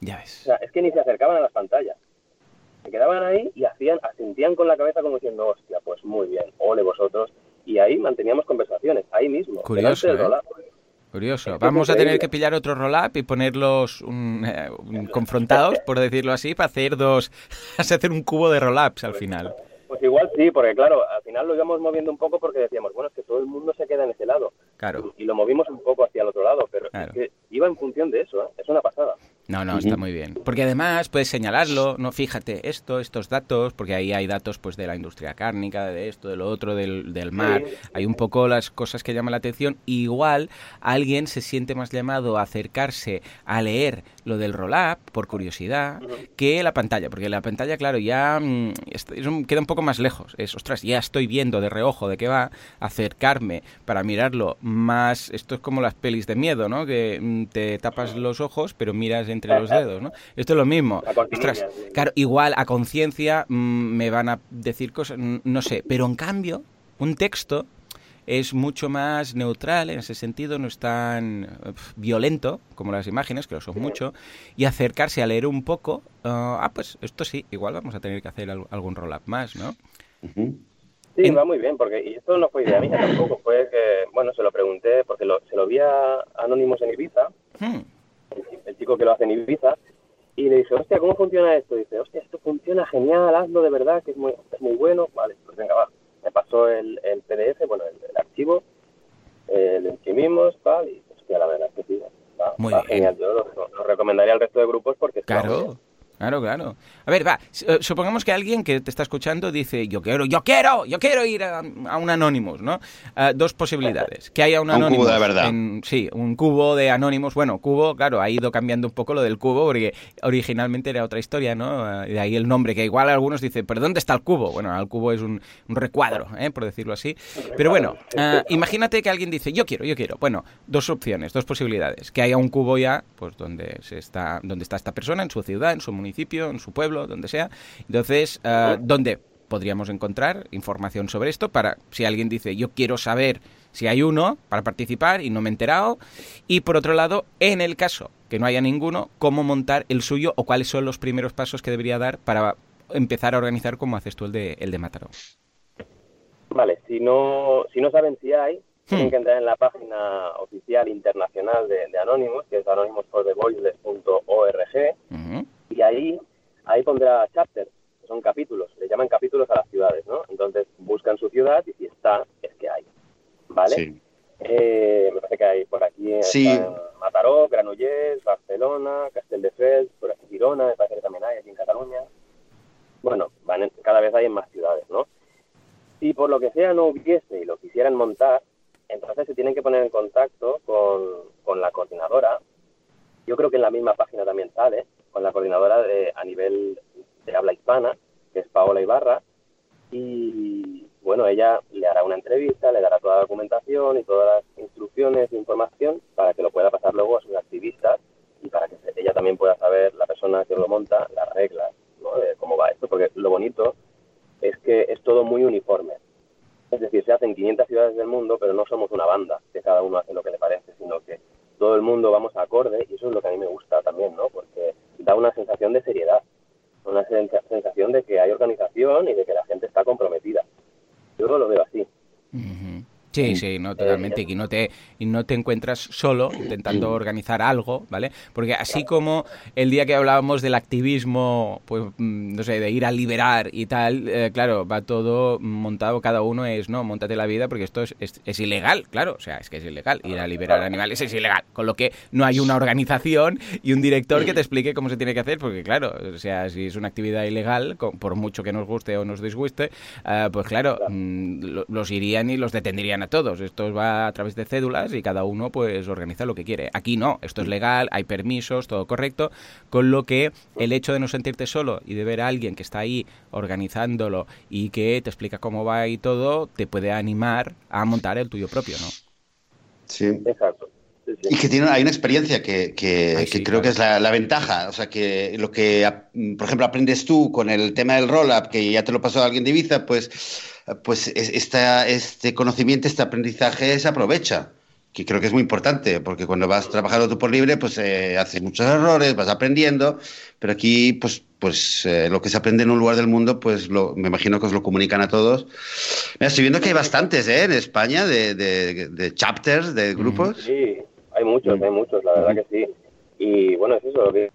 Ya ves. O sea, es que ni se acercaban a las pantallas se quedaban ahí y hacían, asentían con la cabeza como diciendo, hostia, pues muy bien, ole vosotros. Y ahí manteníamos conversaciones, ahí mismo. Curioso, ¿eh? Curioso. Vamos a tener que pillar otro roll-up y ponerlos eh, confrontados, por decirlo así, para hacer dos, hacer un cubo de roll-ups al final. Pues igual sí, porque claro, al final lo íbamos moviendo un poco porque decíamos, bueno, es que todo el mundo se queda en ese lado. Claro. Y, lo movimos un poco hacia el otro lado, pero es que iba en función de eso, ¿eh? es una pasada. No, no, está muy bien. Porque además puedes señalarlo, no fíjate esto, estos datos, porque ahí hay datos pues de la industria cárnica, de esto, de lo otro, del, del mar. Hay un poco las cosas que llaman la atención. Igual alguien se siente más llamado a acercarse a leer lo del roll-up por curiosidad que la pantalla, porque la pantalla, claro, ya mm, queda un poco más lejos. Es, ostras, ya estoy viendo de reojo de qué va, acercarme para mirarlo más. Esto es como las pelis de miedo, ¿no? Que mm, te tapas los ojos, pero miras en entre los dedos, ¿no? Esto es lo mismo. claro, igual a conciencia mm, me van a decir cosas, no sé, pero en cambio, un texto es mucho más neutral en ese sentido, no es tan violento como las imágenes, que lo son mucho, y acercarse a leer un poco, ah, ah pues esto sí, igual vamos a tener que hacer algún roll-up más, ¿no? Sí, va muy bien, porque y esto no fue idea mía tampoco, fue que, bueno, se lo pregunté, porque se lo vi a Anónimos en Ibiza, hmm el chico que lo hace en Ibiza, y le dije, hostia, ¿cómo funciona esto? Y dice, hostia, esto funciona genial, hazlo de verdad, que es muy, es muy bueno. Vale, pues venga, va. Me pasó el, el PDF, bueno, el, archivo, eh, lo imprimimos, tal, y hostia, la verdad es que sí, va, muy genial. Yo lo, recomendaría al resto de grupos porque Claro. Claro, claro. A ver, va, eh, supongamos que alguien que te está escuchando dice, yo quiero, yo quiero, yo quiero ir a, un Anonymous, ¿no? Eh, dos posibilidades. Que haya un Anonymous. Un cubo de verdad. sí, un cubo de Anonymous. Bueno, cubo, claro, ha ido cambiando un poco lo del cubo porque originalmente era otra historia, ¿no? Eh, de ahí el nombre, que igual algunos dicen, pero ¿dónde está el cubo? Bueno, el cubo es un, recuadro, ¿eh? por decirlo así. Pero bueno, imagínate que alguien dice, yo quiero, yo quiero. Bueno, dos opciones, dos posibilidades. Que haya un cubo ya, pues donde, se está, donde está esta persona, en su ciudad, en su municipio municipio, en su pueblo, donde sea. Entonces, uh, ¿dónde podríamos encontrar información sobre esto? Para si alguien dice, yo quiero saber si hay uno para participar y no me he enterado. Y por otro lado, en el caso que no haya ninguno, cómo montar el suyo o cuáles son los primeros pasos que debería dar para empezar a organizar como haces tú el de, el de Mataró. Vale, si no, si no saben si hay, tienen hmm. que entrar en la página oficial internacional de, de Anonymous, que es anonymousforthevoiceless.org, y ahí, ahí pondrá chapters, que son capítulos, le llaman capítulos a las ciudades, ¿no? Entonces buscan su ciudad y si está, es que hay, ¿vale? Sí. Eh, me parece que hay por aquí sí. Mataró, Granollers, Barcelona, Castelldefels, por aquí Girona, me parece que también hay aquí en Cataluña. Bueno, van cada vez hay en más ciudades, ¿no? Si por lo que sea no hubiese y lo quisieran montar, entonces se tienen que poner en contacto con, con la coordinadora. Yo creo que en la misma página también sale, con la coordinadora de, a nivel de habla hispana, que es Paola Ibarra, y bueno, ella le hará una entrevista, le dará toda la documentación y todas las instrucciones e información para que lo pueda pasar luego a sus activistas y para que ella también pueda saber, la persona que lo monta, las reglas cómo va esto, porque lo bonito es que es todo muy uniforme. Es decir, se hacen 500 ciudades del mundo, pero no somos una banda, que cada uno hace lo que le parece, sino que todo el mundo vamos acorde y eso es lo que a mí me gusta también, ¿no? Porque da una sensación de seriedad, una sensación de que hay organización y de que la gente está comprometida. Yo lo veo así. Sí, sí, no, totalmente. Y no te, y no te encuentras solo intentando organizar algo, ¿vale? Porque así como el día que hablábamos del activismo, pues, mm, no sé, de ir a liberar y tal, eh, claro, va todo montado, cada uno es, no, montate la vida porque esto es, es, ilegal, claro, o sea, es que es ilegal. Ir a liberar animales es ilegal. Con lo que no hay una organización y un director que te explique cómo se tiene que hacer, porque claro, o sea, si es una actividad ilegal, por mucho que nos guste o nos disguste, eh, pues claro, mm, los irían y los detendrían a todos. Esto va a través de cédulas y cada uno pues organiza lo que quiere. Aquí no, esto es legal, hay permisos, todo correcto, con lo que el hecho de no sentirte solo y de ver a alguien que está ahí organizándolo y que te explica cómo va y todo, te puede animar a montar el tuyo propio, ¿no? Sí. Exacto. Y que tiene, hay una experiencia que, que, creo que es la, la, ventaja. O sea, que lo que, por ejemplo, aprendes tú con el tema del roll-up, que ya te lo pasó alguien de Ibiza, pues pues este conocimiento, este aprendizaje se aprovecha, que creo que es muy importante, porque cuando vas trabajando tú por libre, pues eh, haces muchos errores, vas aprendiendo, pero aquí, pues, pues eh, lo que se aprende en un lugar del mundo, pues lo, me imagino que os lo comunican a todos. estoy viendo que hay bastantes ¿eh? en España de, de, chapters, de grupos. Sí, hay muchos, hay muchos, la verdad que sí. Y bueno, es eso, lo que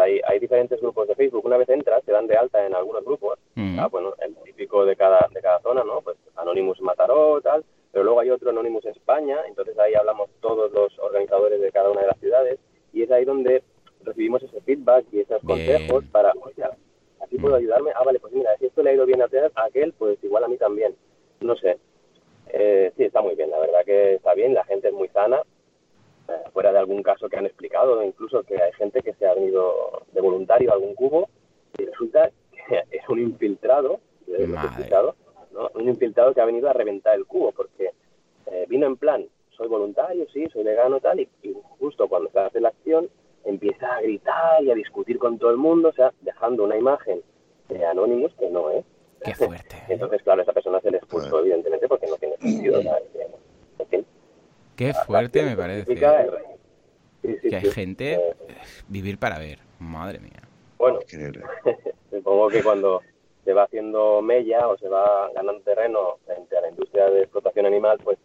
hay, hay diferentes grupos de Facebook. Una vez entras, te dan de alta en algunos grupos. Ah, bueno, el típico de cada, de cada zona, ¿no? Pues Anonymous Mataró, tal. Pero luego hay otro Anonymous España, entonces ahí hablamos todos los organizadores de cada una de las ciudades. Y es ahí donde recibimos ese feedback y esos consejos para, oye, así puedo ayudarme. Ah, vale, pues mira, si esto le ha ido bien a aquel, pues igual a mí también. No sé. Eh, sí, está muy bien, la verdad que está bien, la gente es muy sana fuera de algún caso que han explicado, incluso que hay gente que se ha venido de voluntario a algún cubo y resulta que es un infiltrado, un infiltrado que ha venido a reventar el cubo, porque eh, vino en plan, soy voluntario, sí, soy vegano, tal, y, justo cuando se hace la acción empieza a gritar y a discutir con todo el mundo, o sea, dejando una imagen de Anonymous que no es. Qué fuerte. Entonces, claro, esa persona se le expulsó, evidentemente, porque no tiene sentido. Qué fuerte me parece. que hay gente eh, vivir para ver. Madre mía. Bueno, supongo que cuando se va haciendo mella o se va ganando terreno frente a la industria de explotación animal, pues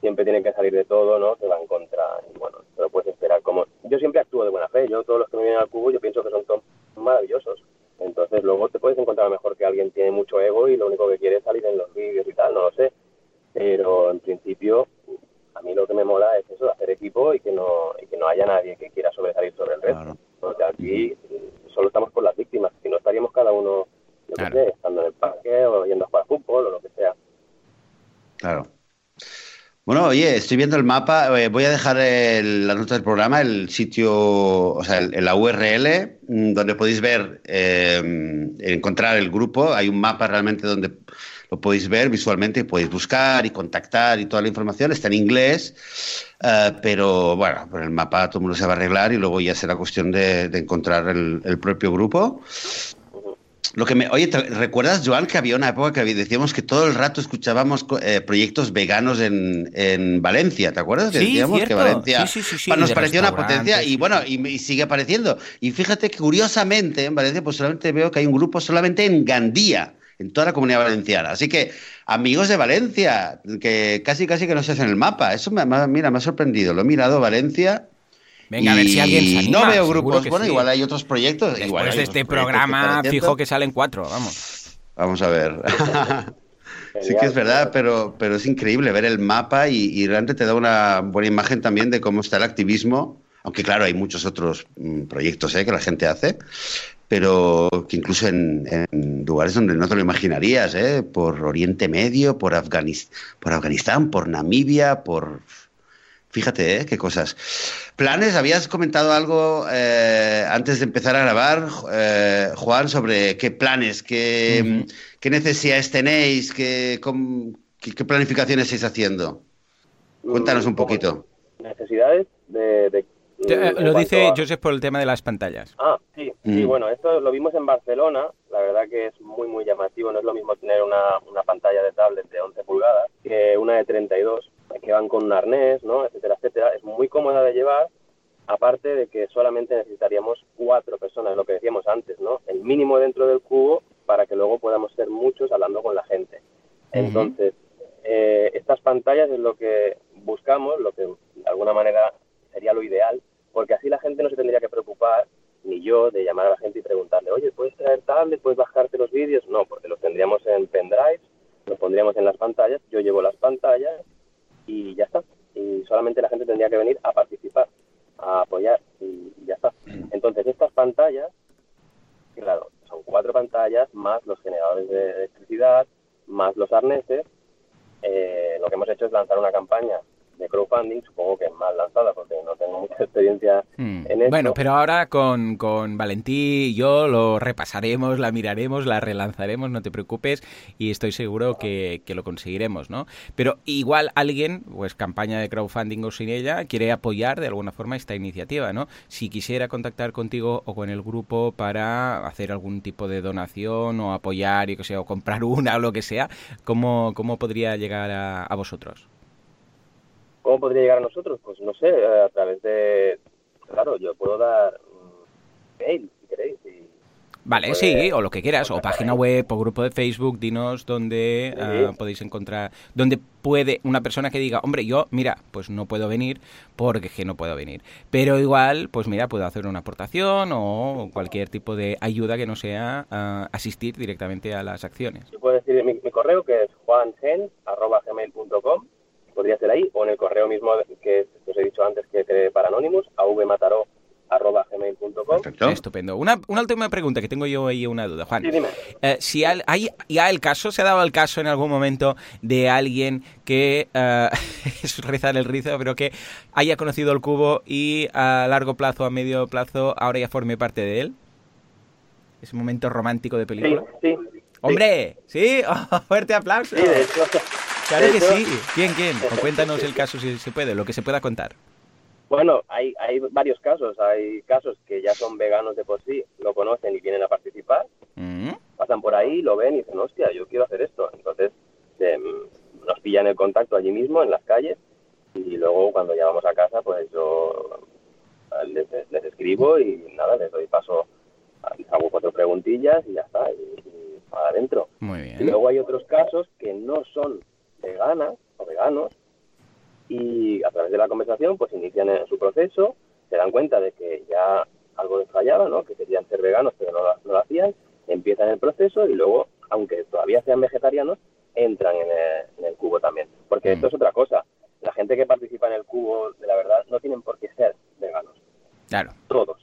siempre tienen que salir de todo, ¿no? Se va en contra. Y bueno, pero puedes esperar como... Yo siempre actúo de buena fe. Yo, todos los que me vienen al cubo, yo pienso que son todos maravillosos. Entonces luego te puedes encontrar mejor que alguien tiene mucho ego y lo único que quiere es salir en los vídeos y tal, no lo sé. Pero en principio a mí lo que me mola es eso, hacer equipo y que no, y que no haya nadie que quiera sobresalir sobre el resto. Porque aquí eh, solo estamos por las víctimas, si no estaríamos cada uno, yo claro. sé, estando en el parque o yendo a jugar fútbol o lo que sea. Claro. Bueno, oye, estoy viendo el mapa. Eh, voy a dejar el, la nota del programa, el sitio, o sea, el, la URL, mm, donde podéis ver, eh, encontrar el grupo. Hay un mapa realmente donde lo podéis ver visualmente y podéis buscar y contactar y toda la información. Está en inglés, eh, pero bueno, por el mapa todo el mundo se va a arreglar y luego ya será cuestión de, encontrar el, propio grupo. Lo que me, oye, ¿recuerdas, Joan, que había una época que decíamos que todo el rato escuchábamos eh, proyectos veganos en, en, Valencia? ¿Te acuerdas? Sí, decíamos que Valencia sí, nos parecía una potencia y bueno, y, sigue apareciendo. Y fíjate que curiosamente en Valencia pues solamente veo que hay un grupo solamente en Gandía en toda la comunidad valenciana. Así que, amigos de Valencia, que casi casi que no se hacen el mapa. Eso me, mira, me ha sorprendido. Lo he mirado Valencia. Venga, a ver si alguien se anima. No veo grupos. Bueno, igual hay otros proyectos. Después igual de este programa, fijo que salen cuatro, vamos. Vamos a ver. sí que es verdad, pero, pero es increíble ver el mapa y, y, realmente te da una buena imagen también de cómo está el activismo. Aunque claro, hay muchos otros mm, proyectos ¿eh? que la gente hace, pero que incluso en, lugares donde no te lo imaginarías, ¿eh? por Oriente Medio, por, por Afganistán, por Namibia, por... Fíjate, ¿eh? qué cosas. Planes, habías comentado algo eh, antes de empezar a grabar, eh, Juan, sobre qué planes, qué, qué necesidades tenéis, qué, qué, planificaciones estáis haciendo. Cuéntanos un poquito. Necesidades de eh, lo dice Joseph por el tema de las pantallas. Ah, sí, sí, mm. bueno, esto lo vimos en Barcelona, la verdad que es muy, muy llamativo, no es lo mismo tener una, una pantalla de tablet de 11 pulgadas que una de 32, que van con un arnés, ¿no? etcétera, etcétera. Es muy cómoda de llevar, aparte de que solamente necesitaríamos cuatro personas, lo que decíamos antes, ¿no? El mínimo dentro del cubo para que luego podamos ser muchos hablando con la gente. Entonces, eh, estas pantallas es lo que buscamos, lo que de alguna manera sería lo ideal, porque así la gente no se tendría que preocupar, ni yo, de llamar a la gente y preguntarle, oye, ¿puedes traer tablet? ¿Puedes bajarte los vídeos? No, porque los tendríamos en pendrive, los pondríamos en las pantallas, yo llevo las pantallas y ya está. Y solamente la gente tendría que venir a participar, a apoyar y ya está. Entonces, estas pantallas, claro, son cuatro pantallas más los generadores de electricidad, más los arneses. Eh, lo que hemos hecho es lanzar una campaña de crowdfunding, supongo que es más lanzada porque no tengo mucha experiencia hmm. en esto. Bueno, pero ahora con, con Valentí y yo lo repasaremos, la miraremos, la relanzaremos, no te preocupes, y estoy seguro que, que, lo conseguiremos, ¿no? Pero igual alguien, pues campaña de crowdfunding o sin ella, quiere apoyar de alguna forma esta iniciativa, ¿no? Si quisiera contactar contigo o con el grupo para hacer algún tipo de donación o apoyar, y que sea, o comprar una o lo que sea, ¿cómo, cómo podría llegar a, a vosotros? ¿Cómo podría llegar a nosotros? Pues no sé, a través de... Claro, yo puedo dar mail, si queréis. Vale, sí, o lo que quieras, o página web, o grupo de Facebook, dinos dónde ah, podéis encontrar, dónde puede una persona que diga, hombre, yo, mira, pues no puedo venir porque que no puedo venir. Pero igual, pues mira, puedo hacer una aportación o cualquier tipo de ayuda que no sea ah, asistir directamente a las acciones. Yo puedo decir mi, correo que es juangen.gmail.com podría ser ahí, o en el correo mismo que, os he dicho antes que creé para Anonymous, avmataró.gmail.com. Estupendo. Una, una, última pregunta que tengo yo ahí una duda, Juan. Sí, dime. Eh, si hay ya el caso, se ha dado el caso en algún momento de alguien que uh, es rizar el rizo, pero que haya conocido el cubo y a largo plazo, a medio plazo, ahora ya forme parte de él. Ese momento romántico de película. Sí, sí. ¡Hombre! ¿Sí? fuerte aplauso. Sí, de hecho, Claro que sí. ¿Quién, quién? cuéntanos el caso si se puede, lo que se pueda contar. Bueno, hay, hay varios casos. Hay casos que ya son veganos de por sí, lo conocen y vienen a participar. Mm. Pasan por ahí, lo ven y dicen, hostia, yo quiero hacer esto. Entonces em, nos pillan el contacto allí mismo, en las calles, y luego cuando llegamos a casa, pues yo les, escribo y nada, les doy paso, hago cuatro preguntillas y ya está, y, y para adentro. Muy bien. Y luego hay otros casos que no son veganas o veganos y a través de la conversación pues inician su proceso, se dan cuenta de que ya algo les fallaba, ¿no? que querían ser veganos pero no, lo hacían, empiezan el proceso y luego, aunque todavía sean vegetarianos, entran en el, cubo también. Porque esto es otra cosa. La gente que participa en el cubo, de la verdad, no tienen por qué ser veganos. Claro. Todos.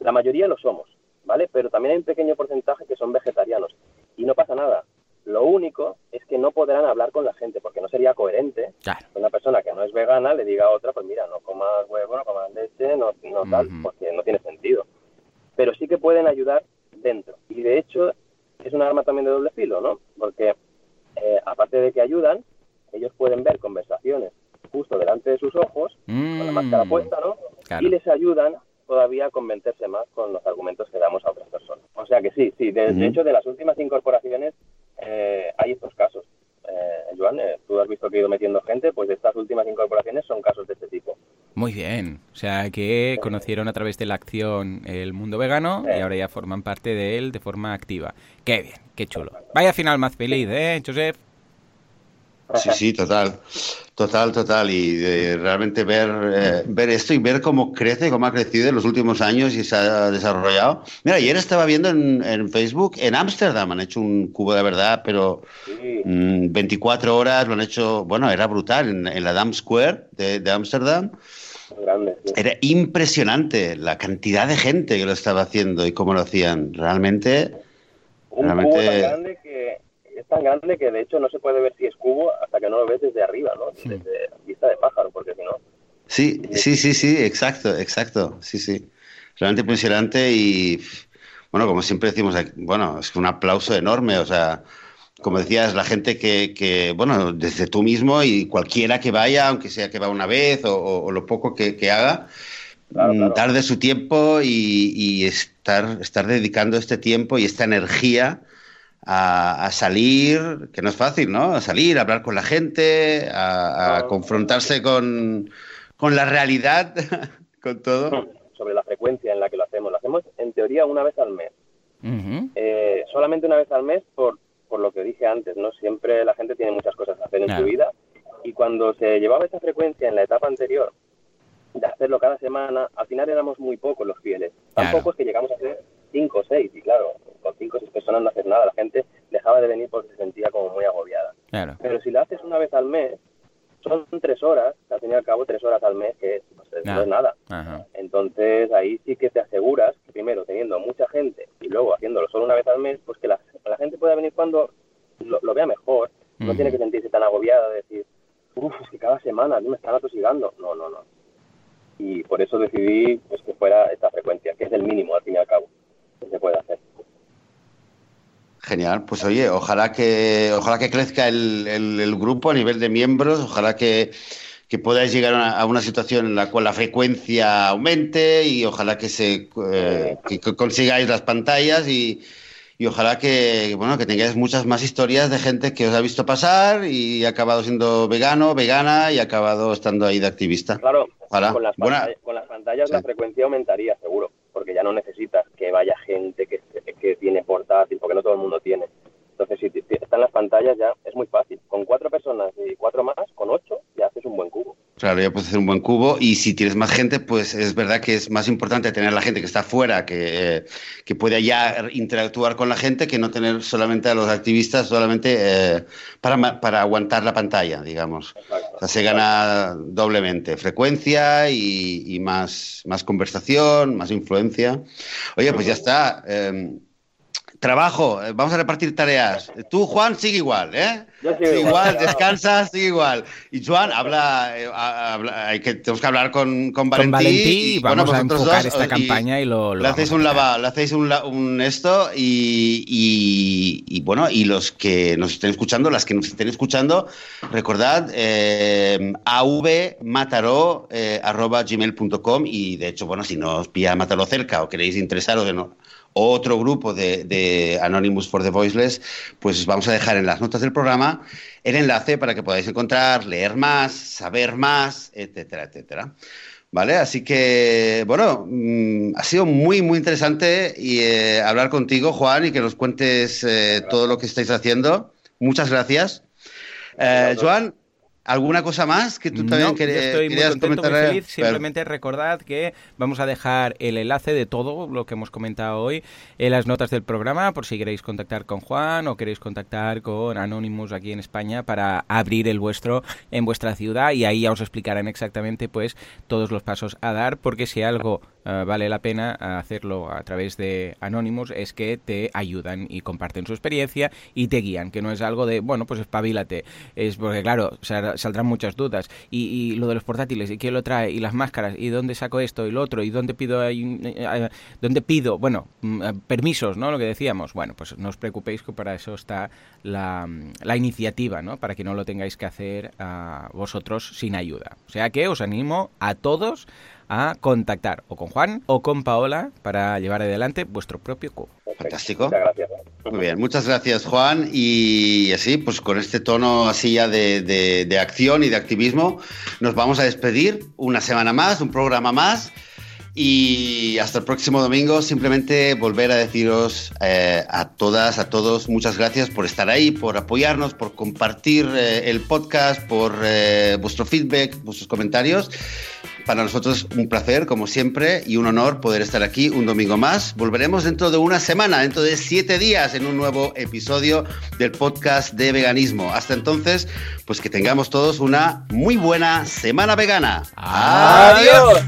La mayoría lo somos, ¿vale? Pero también hay un pequeño porcentaje que son vegetarianos. Y no pasa nada. Lo único es que no podrán hablar con la gente, porque no sería coherente una persona que no es vegana le diga a otra, pues mira, no comas huevo, no comas leche, no, no tal, porque no tiene sentido. Pero sí que pueden ayudar dentro. Y de hecho, es un arma también de doble filo, ¿no? Porque eh, aparte de que ayudan, ellos pueden ver conversaciones justo delante de sus ojos, con la máscara mm. puesta, ¿no? Y les ayudan todavía a convencerse más con los argumentos que damos a otras personas. O sea que sí, sí, de, hecho de las últimas incorporaciones eh, hay estos casos. Eh, Joan, eh, tú has visto que he ido metiendo gente, pues estas últimas incorporaciones son casos de este tipo. Muy bien, o sea que conocieron a través de la acción el mundo vegano y ahora ya forman parte de él de forma activa. Qué bien, qué chulo. Vaya final más feliz, ¿eh, Joseph? Sí, sí, total, total, total. Y eh, realmente ver, eh, ver esto y ver cómo crece, cómo ha crecido en los últimos años y se ha desarrollado. Mira, ayer estaba viendo en, Facebook, en Ámsterdam han hecho un cubo de verdad, pero 24 mm, horas lo han hecho, bueno, era brutal, en, la Dam Square de Ámsterdam. Era impresionante la cantidad de gente que lo estaba haciendo y cómo lo hacían. Realmente... Un realmente... cubo tan grande que tan grande que de hecho no se puede ver si es cubo hasta que no lo ves desde arriba, ¿no? Desde vista de pájaro, porque si no. Sí, sí, sí, sí, exacto, exacto, sí, sí. Realmente impresionante y, bueno, como siempre decimos, bueno, es un aplauso enorme, o sea, como decías, la gente que, que, bueno, desde tú mismo y cualquiera que vaya, aunque sea que va una vez o, lo poco que, haga, mm, dar de su tiempo y, y, estar, estar dedicando este tiempo y esta energía a, salir, que no es fácil, ¿no? A salir, a hablar con la gente, a, confrontarse con, la realidad, con todo. Sobre la frecuencia en la que lo hacemos. Lo hacemos en teoría una vez al mes. Eh, solamente una vez al mes por, por lo que dije antes, ¿no? Siempre la gente tiene muchas cosas que hacer en su vida y cuando se llevaba esa frecuencia en la etapa anterior de hacerlo cada semana, al final éramos muy pocos los fieles. Tan pocos que llegamos a ser cinco o seis, y claro, con cinco o seis personas no hacer nada, la gente dejaba de venir porque se sentía como muy agobiada. Pero si lo haces una vez al mes, son tres horas, al fin y al cabo tres horas al mes, que no es nada. Entonces ahí sí que te aseguras, que primero teniendo mucha gente y luego haciéndolo solo una vez al mes, pues que la, gente pueda venir cuando lo, vea mejor, no tiene que sentirse tan agobiada de decir, uff, es que cada semana me están atosigando. No, no, no. Y por eso decidí pues, que fuera esta frecuencia, que es el mínimo al fin y al cabo que se puede hacer. Genial, pues oye, ojalá que ojalá que crezca el, el, grupo a nivel de miembros, ojalá que, que podáis llegar a una situación en la cual la frecuencia aumente y ojalá que se eh, que consigáis las pantallas y, y ojalá que bueno que tengáis muchas más historias de gente que os ha visto pasar y ha acabado siendo vegano, vegana y ha acabado estando ahí de activista. Claro, con las, pantallas, la frecuencia aumentaría seguro porque ya no necesitas que vaya gente que, que tiene portátil, porque no todo el mundo tiene. Entonces, si están las pantallas ya es muy fácil. Con cuatro personas y cuatro más, con ocho, ya haces un buen cubo. Claro, ya puedes hacer un buen cubo. Y si tienes más gente, pues es verdad que es más importante tener la gente que está fuera, que, que puede ya interactuar con la gente, que no tener solamente a los activistas solamente eh, para, para, aguantar la pantalla, digamos. o sea, se gana doblemente frecuencia y, y, más, más conversación, más influencia. Oye, pues ya está. Eh, Trabajo, eh, vamos a repartir tareas. Tú, Juan, sigue igual, ¿eh? Yo sigo igual, descansa, sigue igual. Y Juan, habla, eh, hay que, tenemos que hablar con, con Valentí. Con Valentí y vamos a enfocar esta campaña y lo, le hacéis un lavado, le hacéis un, un esto y, y, bueno, y los que nos estén escuchando, las que nos estén escuchando, recordad eh, avmataró.gmail.com eh, y de hecho, bueno, si no os pilla Mataró cerca o queréis interesaros de no otro grupo de, Anonymous for the Voiceless, pues vamos a dejar en las notas del programa el enlace para que podáis encontrar, leer más, saber más, etcétera, etcétera. ¿Vale? Así que, bueno, mm, ha sido muy, muy interesante y, eh, hablar contigo, Juan, y que nos cuentes eh, todo lo que estáis haciendo. Muchas gracias. Eh, Joan, ¿Alguna cosa más que tú también no, estoy muy contento, Muy feliz. Simplemente recordad que vamos a dejar el enlace de todo lo que hemos comentado hoy en las notas del programa, por si queréis contactar con Juan o queréis contactar con Anonymous aquí en España para abrir el vuestro en vuestra ciudad y ahí ya os explicarán exactamente pues todos los pasos a dar, porque si algo eh, vale la pena hacerlo a través de Anonymous es que te ayudan y comparten su experiencia y te guían, que no es algo de, bueno, pues espabilate. Es porque, claro, saldrán muchas dudas. Y, lo de los portátiles, y quién lo trae, y las máscaras, y dónde saco esto y lo otro, y dónde pido, eh, dónde pido, bueno, mm, permisos, ¿no? Lo que decíamos. Bueno, pues no os preocupéis que para eso está la, la iniciativa, ¿no? Para que no lo tengáis que hacer a vosotros sin ayuda. O sea que os animo a todos a contactar o con Juan o con Paola para llevar adelante vuestro propio cubo. Fantástico. Muy bien, muchas gracias Juan. Y así, pues con este tono así ya de, de acción y de activismo, nos vamos a despedir una semana más, un programa más. Y hasta el próximo domingo, simplemente volver a deciros eh, a todas, a todos, muchas gracias por estar ahí, por apoyarnos, por compartir eh, el podcast, por eh, vuestro feedback, vuestros comentarios. Para nosotros un placer, como siempre, y un honor poder estar aquí un domingo más. Volveremos dentro de una semana, dentro de siete días, en un nuevo episodio del podcast de veganismo. Hasta entonces, pues que tengamos todos una muy buena semana vegana. Adiós.